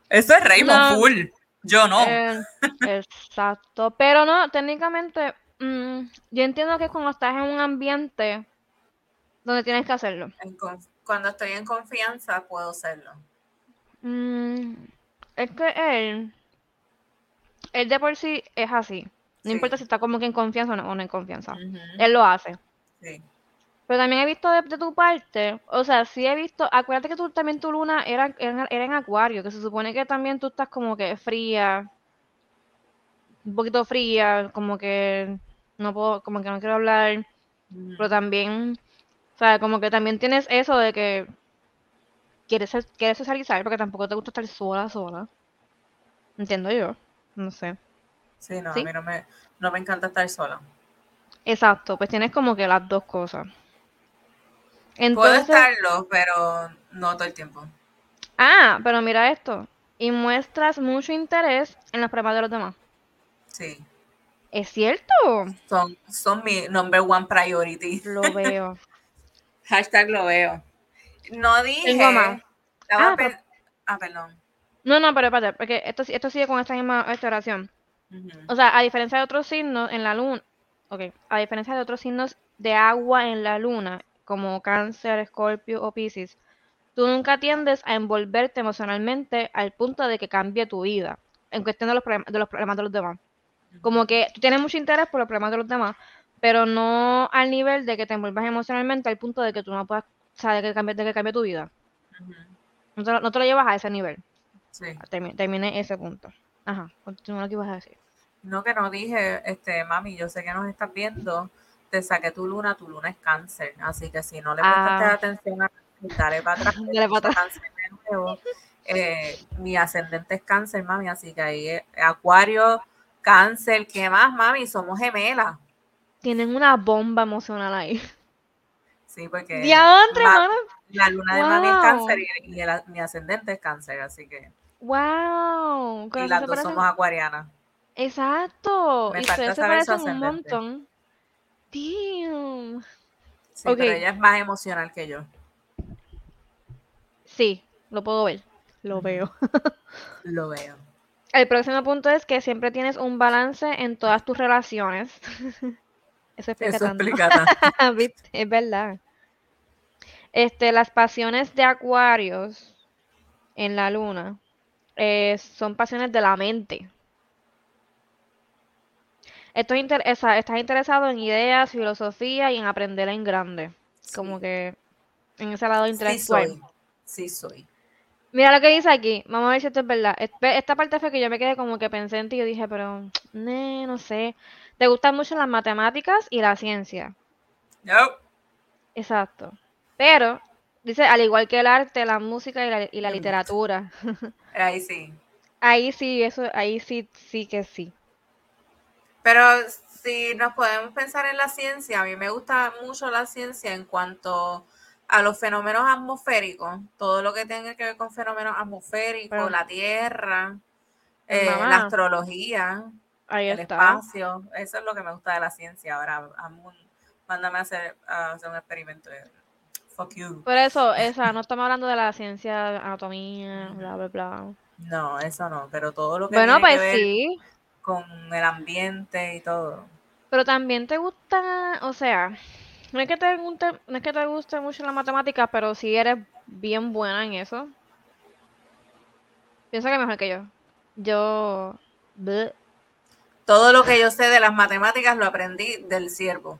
Eso es Raymond No. Full. Yo no. eh, exacto, pero no, técnicamente mm, yo entiendo que cuando estás en un ambiente donde tienes que hacerlo. Cuando estoy en confianza puedo hacerlo. Mm, es que él, él de por sí es así. No Sí. importa si está como que en confianza o no, o no en confianza. Él lo hace. sí. Pero también he visto de, de tu parte, o sea, sí he visto, acuérdate que tú también tu luna era, era, era en acuario, que se supone que también tú estás como que fría, un poquito fría, como que no puedo, como que no quiero hablar, pero también, o sea, como que también tienes eso de que quieres, ser- quieres socializar, porque tampoco te gusta estar sola, sola. Entiendo yo, no sé. Sí, no, ¿Sí? a mí no me, no me encanta estar sola. Exacto, pues tienes como que las dos cosas. Puedo estarlo, pero no todo el tiempo. ah, pero mira esto, y muestras mucho interés en los problemas de los demás. Sí. ¿Es cierto? Son, son mi number one priority. Lo veo. [laughs] Hashtag lo veo. No dije. Tengo más. Estaba Ah, pe- pero- ah, perdón. No, no, pero espérate, porque esto, esto sigue con esta misma esta oración. O sea, a diferencia de otros signos en la luna, ok, a diferencia de otros signos de agua en la luna, como Cáncer, Escorpio o Piscis, tú nunca tiendes a envolverte emocionalmente al punto de que cambie tu vida, en cuestión de los, de los problemas de los demás. Como que tú tienes mucho interés por los problemas de los demás, pero no al nivel de que te envuelvas emocionalmente al punto de que tú no puedas, o sea, de que cambie, de que cambie tu vida. No te, lo- no te lo llevas a ese nivel. Sí. Termi- Terminé ese punto. Ajá, continúa lo que ibas a decir. No, que no dije, este, mami, yo sé que nos estás viendo, te saqué tu luna, tu luna es cáncer, así que si no le prestaste Ah. atención a dale para atrás, [laughs] Dale cáncer de nuevo. Eh, mi ascendente es cáncer, mami, así que ahí es acuario, cáncer, ¿qué más, mami? Somos gemelas. Tienen una bomba emocional ahí. Sí, porque Diantre, la luna de mami es Wow. cáncer y, y el- mi ascendente es cáncer, así que, Wow. y las dos parecen- somos acuarianas. Exacto. Me y ustedes se parecen un montón. Damn. Sí, pero ella es más emocional que yo. Sí, lo puedo ver. Lo veo. [laughs] Lo veo. El próximo punto es que siempre tienes un balance en todas tus relaciones. [laughs] Eso explica Eso tanto. explica tanto. [laughs] Es verdad. Este, las pasiones de Acuarios en la luna eh, son pasiones de la mente. Esto es inter- esa- estás interesado en ideas, filosofía y en aprender en grande. Como que en ese lado Sí intelectual. soy. Sí soy. Mira lo que dice aquí. Vamos a ver si esto es verdad. Esta parte fue que yo me quedé como que pensé en ti y yo dije, pero, ne, no sé. ¿Te gustan mucho las matemáticas y la ciencia? No. Exacto. Pero, dice, al igual que el arte, la música y la, y la Mm. literatura. [laughs] Ahí sí. Ahí sí, eso, ahí sí, sí que sí. Pero si nos podemos pensar en la ciencia, a mí me gusta mucho la ciencia en cuanto a los fenómenos atmosféricos, todo lo que tenga que ver con fenómenos atmosféricos, Pero- la Tierra, eh, la astrología, Ahí el está. espacio, eso es lo que me gusta de la ciencia. Ahora, mándame a hacer, a hacer un experimento. de- Fuck you. Por eso, esa, no estamos hablando de la ciencia, anatomía, bla, bla, bla. No, eso no, pero todo lo que Bueno, tiene que pues ver sí. con el ambiente y todo. Pero también te gusta, o sea, no es que te guste, no es que te guste mucho la matemática, pero si eres bien buena en eso. Piensa que mejor que yo. Yo. bleh. Todo lo que yo sé de las matemáticas lo aprendí del siervo.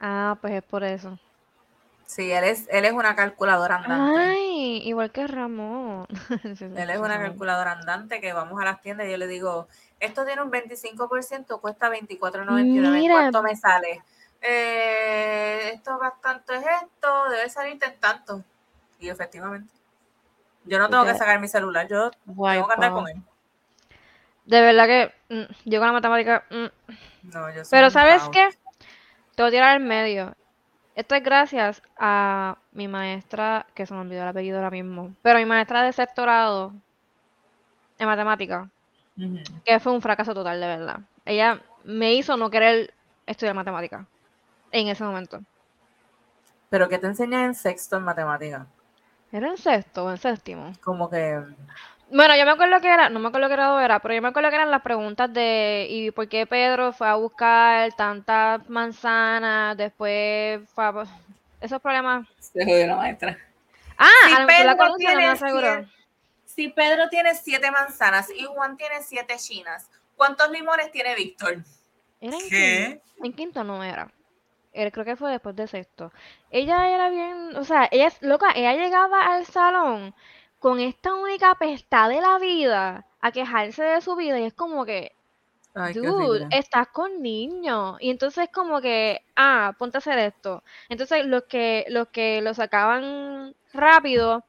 Ah, pues es por eso. Sí, él es, él es una calculadora andante. Ay, igual que Ramón. [laughs] Él es una calculadora andante que vamos a las tiendas y yo le digo, esto tiene un 25%, cuesta 24.99. Mira. ¿Cuánto me sale? Eh, esto bastante es esto, debe salirte en tanto. Y efectivamente. Yo no tengo que sacar mi celular, yo Guay, tengo que andar con él. De verdad que mm, yo con la matemática. mm. No, yo soy Pero ¿sabes qué? Te voy a tirar al medio. Esto es gracias a mi maestra, que se me olvidó el apellido ahora mismo, pero mi maestra de sexto grado en matemática, que fue un fracaso total, de verdad. Ella me hizo no querer estudiar matemática en ese momento. Pero ¿qué te enseñan en sexto en matemáticas? ¿Era en sexto o en séptimo? Como que Bueno, yo me acuerdo que era, no me acuerdo qué grado era, pero yo me acuerdo que eran las preguntas de ¿y por qué Pedro fue a buscar tantas manzanas? Después fue a... Esos problemas. Se jodió la maestra. Ah, Si a la Pedro conoce, no me tiene aseguro. siete- Si Pedro tiene siete manzanas y Juan tiene siete chinas, ¿cuántos limones tiene Víctor? Era en ¿Qué? quinto, en quinto no era. Era- creo que fue después de sexto. Ella era bien, o sea, ella es loca, ella llegaba al salón con esta única pesta de la vida a quejarse de su vida y es como que, Ay, dude, estás con niños. Y entonces como que, ah, ponte a hacer esto. Entonces los que, los que lo sacaban rápido,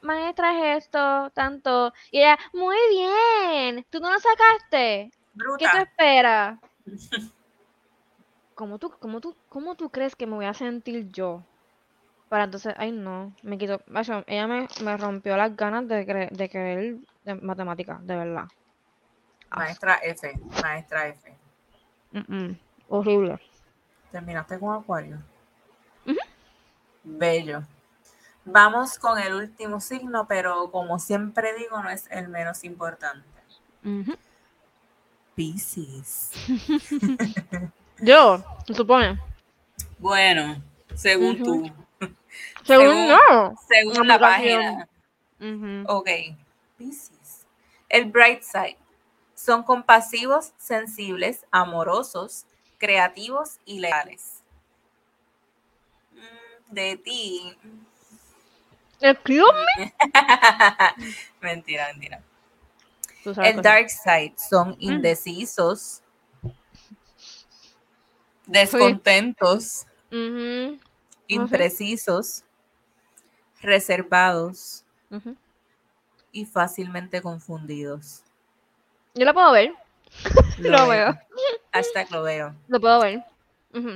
maestra es esto, tanto. Y ella, muy bien, tú no lo sacaste. ¿Qué tú Bruta. esperas? [laughs] ¿Cómo tú, cómo tú, cómo tú crees que me voy a sentir yo? Para entonces, ay no, me quitó, ella me, me rompió las ganas de, cre- de querer de matemáticas, de verdad. Maestra F, maestra F. Mm, mm, horrible. ¿Terminaste con Acuario? Bello. Vamos con el último signo, pero como siempre digo, no es el menos importante. Ujú. Piscis. [laughs] Yo, se supone. Bueno, según tú, Según Según- no. según la página. Ujú. Ok, Piscis. El bright side. Son compasivos, sensibles, amorosos, creativos y leales. Mm, De ti. Excuse me. [laughs] mentira, mentira. El dark side son indecisos, descontentos, imprecisos, reservados y fácilmente confundidos. Yo lo puedo ver, [laughs] Lo veo. Hashtag lo veo. lo puedo ver.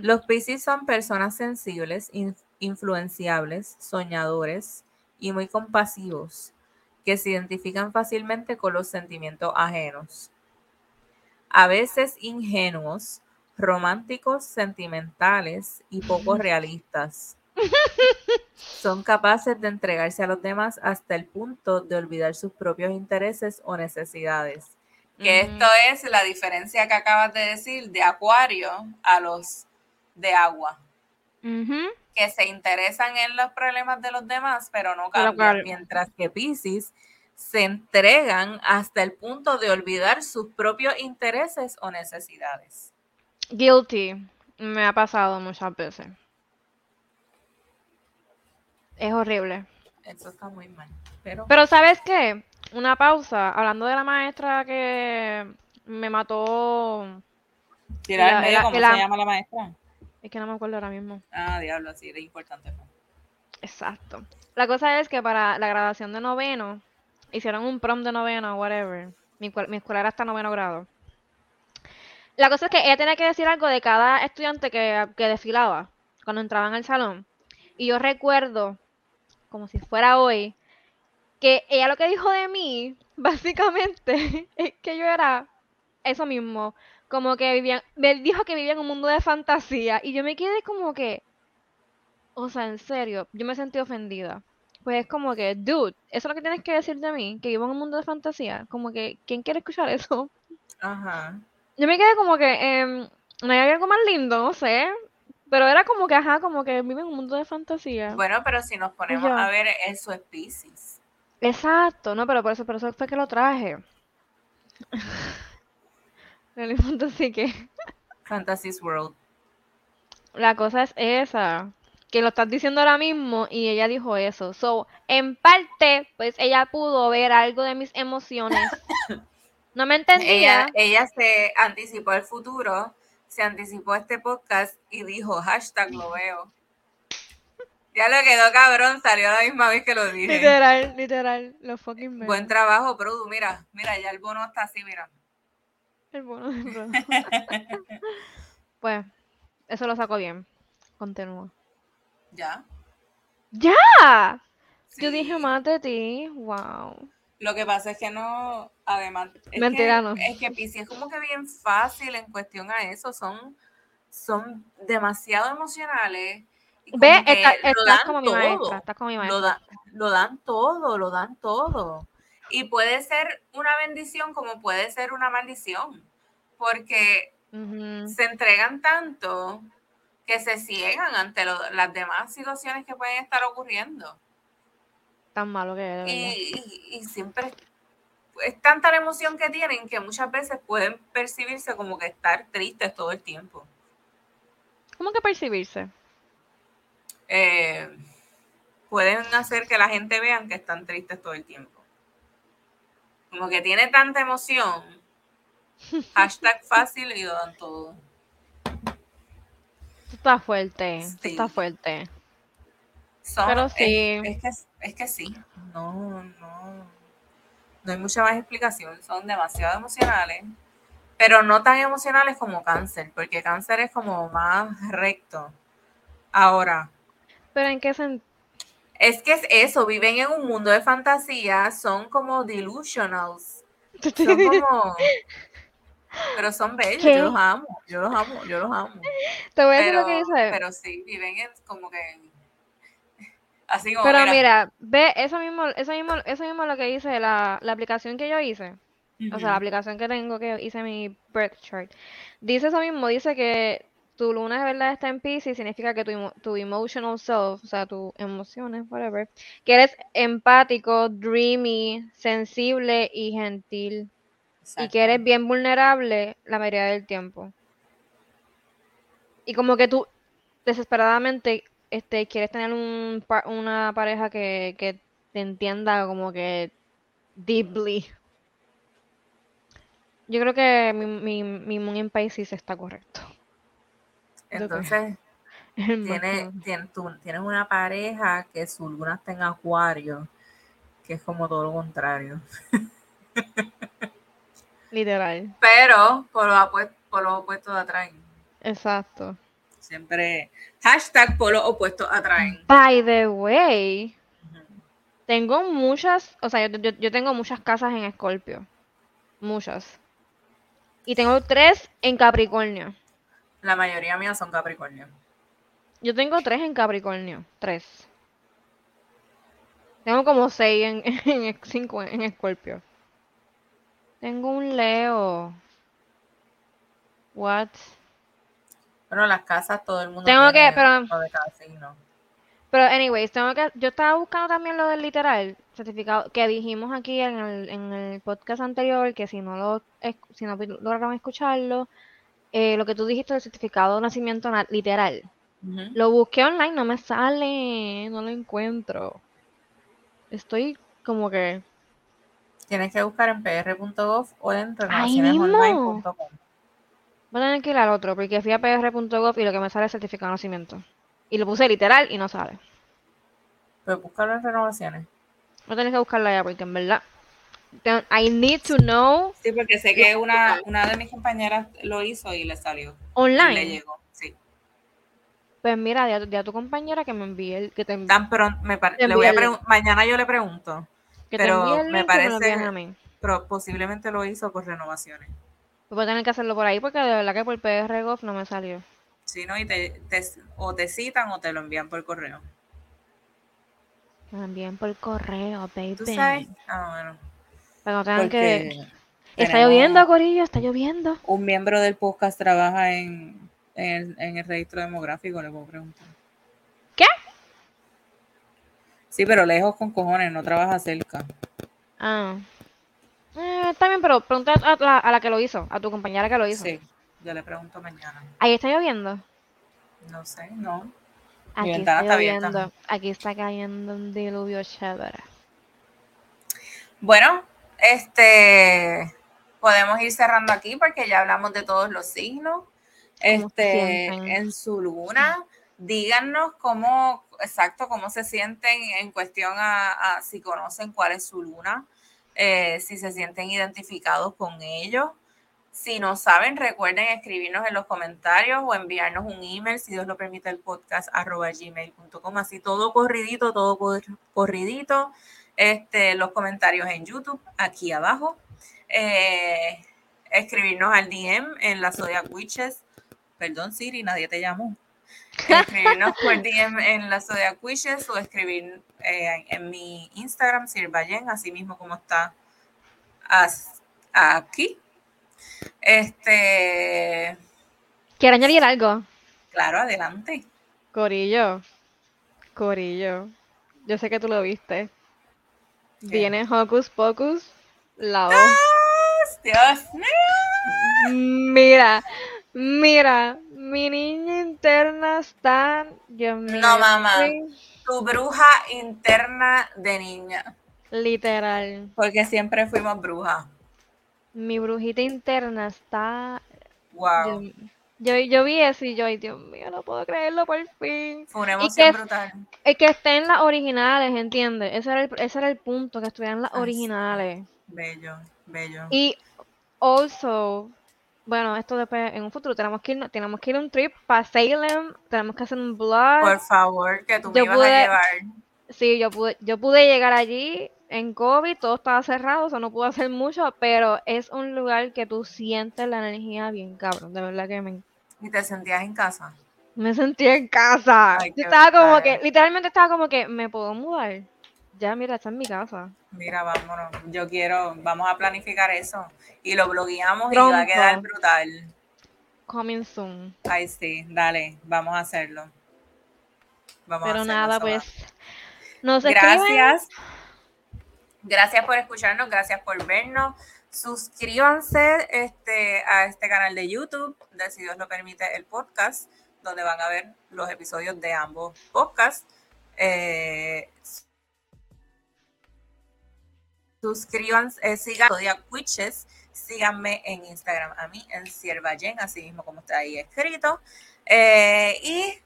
Los Piscis son personas sensibles, in- influenciables, soñadores y muy compasivos, que se identifican fácilmente con los sentimientos ajenos. A veces ingenuos, románticos, sentimentales y poco realistas. Son capaces de entregarse a los demás hasta el punto de olvidar sus propios intereses o necesidades. Que esto es la diferencia que acabas de decir de acuario a los de agua, que se interesan en los problemas de los demás, pero no cambian, claro. mientras que Pisces se entregan hasta el punto de olvidar sus propios intereses o necesidades. Guilty. Me ha pasado muchas veces. Es horrible. Eso está muy mal. Pero Pero ¿sabes qué? Una pausa. Hablando de la maestra que me mató. tirar al medio, la- ¿cómo la- se llama la maestra? Es que no me acuerdo ahora mismo. Ah, diablo, así era importante. ¿no? Exacto. La cosa es que para la graduación de noveno, hicieron un prom de noveno, whatever. Mi, mi escuela era hasta noveno grado. La cosa es que ella tenía que decir algo de cada estudiante que, que desfilaba cuando entraban al salón. Y yo recuerdo, como si fuera hoy, que ella lo que dijo de mí, [laughs] básicamente, es que yo era eso mismo. Como que vivía, me dijo que vivía en un mundo de fantasía. Y yo me quedé como que, o sea, en serio, yo me sentí ofendida. Pues es como que, dude, eso es lo que tienes que decir de mí, que vivo en un mundo de fantasía. Como que, ¿quién quiere escuchar eso? Ajá. Yo me quedé como que, em, no hay algo más lindo, no sé. Pero era como que, ajá, como que vive en un mundo de fantasía. Bueno, pero si nos ponemos yo. a ver, eso es Pisces. Exacto, no, pero por eso, por eso fue que lo traje. [laughs] Punto sí que Fantasy's World. la cosa es esa, que lo estás diciendo ahora mismo y ella dijo eso. So, en parte, pues ella pudo ver algo de mis emociones. [laughs] No me entendía. Ella, ella se anticipó el futuro, se anticipó a este podcast y dijo hashtag lo veo. Ya le quedó cabrón, salió la misma vez que lo dije. Literal, literal, lo fucking veo. Buen trabajo, Produ. Mira, mira, ya el bono está así, mira. El bono de. [laughs] Pues, eso lo saco bien. Continúa. ya. ¡Ya! Yo dije más de ti. Wow. Lo que pasa es que no, además, es que, es que es como que bien fácil en cuestión a eso, son, son demasiado emocionales. Ve, está- estás como mi maestra. Estás como mi Lo, maestra. da- lo dan todo, lo dan todo. Y puede ser una bendición como puede ser una maldición, porque se entregan tanto que se ciegan ante las demás situaciones que pueden estar ocurriendo. Tan malo que es. Y, y, siempre es tanta la emoción que tienen que muchas veces pueden percibirse como que estar tristes todo el tiempo. ¿Cómo que percibirse? Eh, pueden hacer que la gente vean que están tristes todo el tiempo. Como que tiene tanta emoción. [laughs] Hashtag fácil y lo dan todo. Está fuerte, está fuerte. Pero sí. Es, que, es que sí, no, no, no hay mucha más explicación. Son demasiado emocionales, pero no tan emocionales como cáncer, porque cáncer es como más recto. Ahora. ¿Pero en qué sentido? Es que es eso, viven en un mundo de fantasía, son como delusionals. Son como pero son bellos, yo los amo, yo los amo, yo los amo. Te voy a decir lo que dice. Pero sí, viven en, como que así como Pero mira, ve eso mismo, eso mismo, eso mismo lo que dice la, la aplicación que yo hice. O sea, la aplicación que tengo que hice mi birth chart. Dice eso mismo, dice que tu luna de verdad está en Pisces, significa que tu, tu emotional self, o sea, tus emociones, whatever, que eres empático, dreamy, sensible y gentil y que eres bien vulnerable la mayoría del tiempo. Y como que tú desesperadamente este, quieres tener un, una pareja que, que te entienda como que deeply. Yo creo que mi, mi, mi Moon en Pisces está correcto. Entonces, [laughs] tienes, tienes, tú, tienes una pareja que su luna está en acuario, que es como todo lo contrario. Literal. Pero por lo opuesto, por lo opuesto atraen. Exacto. Siempre hashtag por lo opuesto atraen. By the way, tengo muchas, o sea, yo, yo, tengo muchas casas en Escorpio. Muchas. Y tengo tres en Capricornio. La mayoría mías son Capricornio. Yo tengo tres en Capricornio. Tres. Tengo como seis en, [laughs] en cinco en Escorpio. Tengo un Leo. What? Bueno, las casas todo el mundo tengo que, pero, Pero anyways, tengo que, yo estaba buscando también lo del literal certificado que dijimos aquí en el, en el podcast anterior que si no lo si no lograron escucharlo, eh, lo que tú dijiste del certificado de nacimiento literal. Lo busqué online, no me sale, no lo encuentro. Estoy como que Tienes que buscar en pr.gov o en renovacionesonline.com. Voy a tener que ir al otro, porque fui a pr.gov y lo que me sale es certificado de nacimiento. Y lo puse literal y no sale. Pero buscarlo en renovaciones. Voy a tener que buscarlo allá, porque en verdad. I need to know. Sí, porque sé que una, una de mis compañeras lo hizo y le salió. Online. Y le llegó, sí. Pues mira, ya a tu compañera que me envíe el que te Tan pronto, me le voy a mañana yo le pregunto pero me parece pero posiblemente lo hizo por renovaciones. Voy a tener que hacerlo por ahí porque de verdad que por PRGOF no me salió. Sí, ¿no? Y te, o te citan o te lo envían por correo. Envían por correo, baby. ¿Tú sabes? Ah, bueno. Pero tengan que... Está lloviendo, Corillo, está lloviendo. Un miembro del podcast trabaja en, en, en el registro demográfico, le puedo preguntar. ¿Qué? Sí, pero lejos con cojones, no trabaja cerca. Ah. Eh, está bien, pero pregunta a la, que lo hizo, a tu compañera que lo hizo. Sí, yo le pregunto mañana. ¿Ahí está lloviendo? No sé, no. Aquí está lloviendo. Aquí está cayendo un diluvio chévere. Bueno, este podemos ir cerrando aquí porque ya hablamos de todos los signos. Este, en su luna, díganos cómo, exacto, cómo se sienten en cuestión a, si conocen cuál es su luna, eh, si se sienten identificados con ellos. Si no saben, recuerden escribirnos en los comentarios o enviarnos un email, si Dios lo permite, el podcast arroba gmail.com. Así todo corridito, todo corridito. Este, los comentarios en YouTube, aquí abajo. Eh, escribirnos al DM en la Zodiac Witches. Perdón, Siri, nadie te llamó. Escribirnos por DM en la Zodiac Wishes o escribir eh, en mi Instagram, Sirvayen, así mismo como está aquí. Este. ¿Quiere añadir algo? Claro, adelante. Corillo. Corillo. Yo sé que tú lo viste. Viene Hocus Pocus, la voz. Dios Mira, mira, mi niña interna está. Dios mío. No, mamá. Tu bruja interna de niña. Literal. Porque siempre fuimos brujas. Mi brujita interna está. Wow. Yo, yo vi eso y yo, ay Dios mío, no puedo creerlo por fin. Fue una emoción brutal. Es que estén las originales, ¿entiendes? Ese era el, ese era el punto, que estuvieran las originales. Bello, bello. Y also, bueno, esto después, en un futuro, tenemos que ir, tenemos que ir un trip para Salem, tenemos que hacer un blog. Por favor, que tú me ibas a llevar. Sí, yo pude, yo pude llegar allí en COVID, todo estaba cerrado, o sea, no pude hacer mucho, pero es un lugar que tú sientes la energía bien cabrón, de verdad que me... ¿Y te sentías en casa? Me sentía en casa. estaba como que, literalmente estaba como que, ¿me puedo mudar? Ya, mira, está en mi casa. Mira, vámonos. Yo quiero, vamos a planificar eso. Y lo blogueamos y va a quedar brutal. Coming soon. Ay, sí, dale, vamos a hacerlo. Vamos Pero nada, pues. Gracias. Gracias por escucharnos, gracias por vernos. Suscríbanse este, a este canal de YouTube, de si Dios lo permite, el podcast, donde van a ver los episodios de ambos podcasts. Eh, suscríbanse, eh, sigan Zodiac Witches, síganme en Instagram a mí, en Siervayen, así mismo como está ahí escrito. Eh, y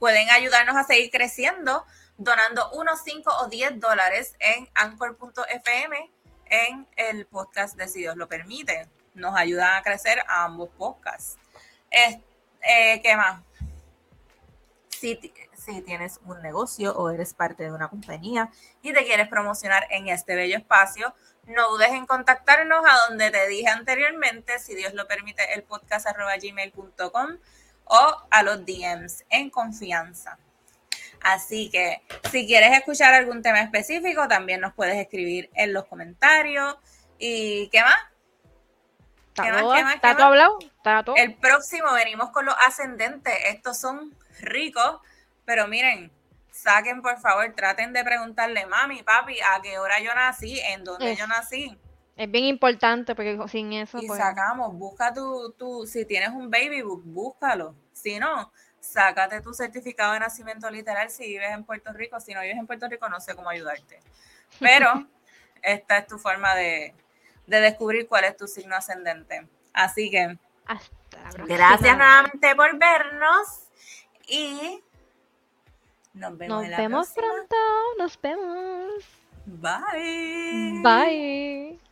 pueden ayudarnos a seguir creciendo donando unos 5 o 10 dólares en anchor.fm en el podcast de Si Dios lo permite. Nos ayudan a crecer a ambos podcasts. Eh, ¿Qué más? Si, si tienes un negocio o eres parte de una compañía y te quieres promocionar en este bello espacio, no dudes en contactarnos a donde te dije anteriormente, si Dios lo permite, el podcast arroba gmail.com o a los DMs en confianza. Así que si quieres escuchar algún tema específico, también nos puedes escribir en los comentarios. ¿Y qué más? ¿Qué más? ¿Qué más? ¿Está todo hablado? El próximo venimos con los ascendentes. Estos son ricos, pero miren, saquen por favor, traten de preguntarle, mami, papi, a qué hora yo nací, en dónde yo nací. Es bien importante porque sin eso. Y pues sacamos, busca tu, tu, si tienes un baby book, búscalo. Si no, sácate tu certificado de nacimiento literal si vives en Puerto Rico. Si no vives en Puerto Rico, no sé cómo ayudarte. Pero [laughs] esta es tu forma de, descubrir cuál es tu signo ascendente. Así que gracias nuevamente por vernos y nos vemos, nos vemos pronto. Nos vemos. Bye. Bye.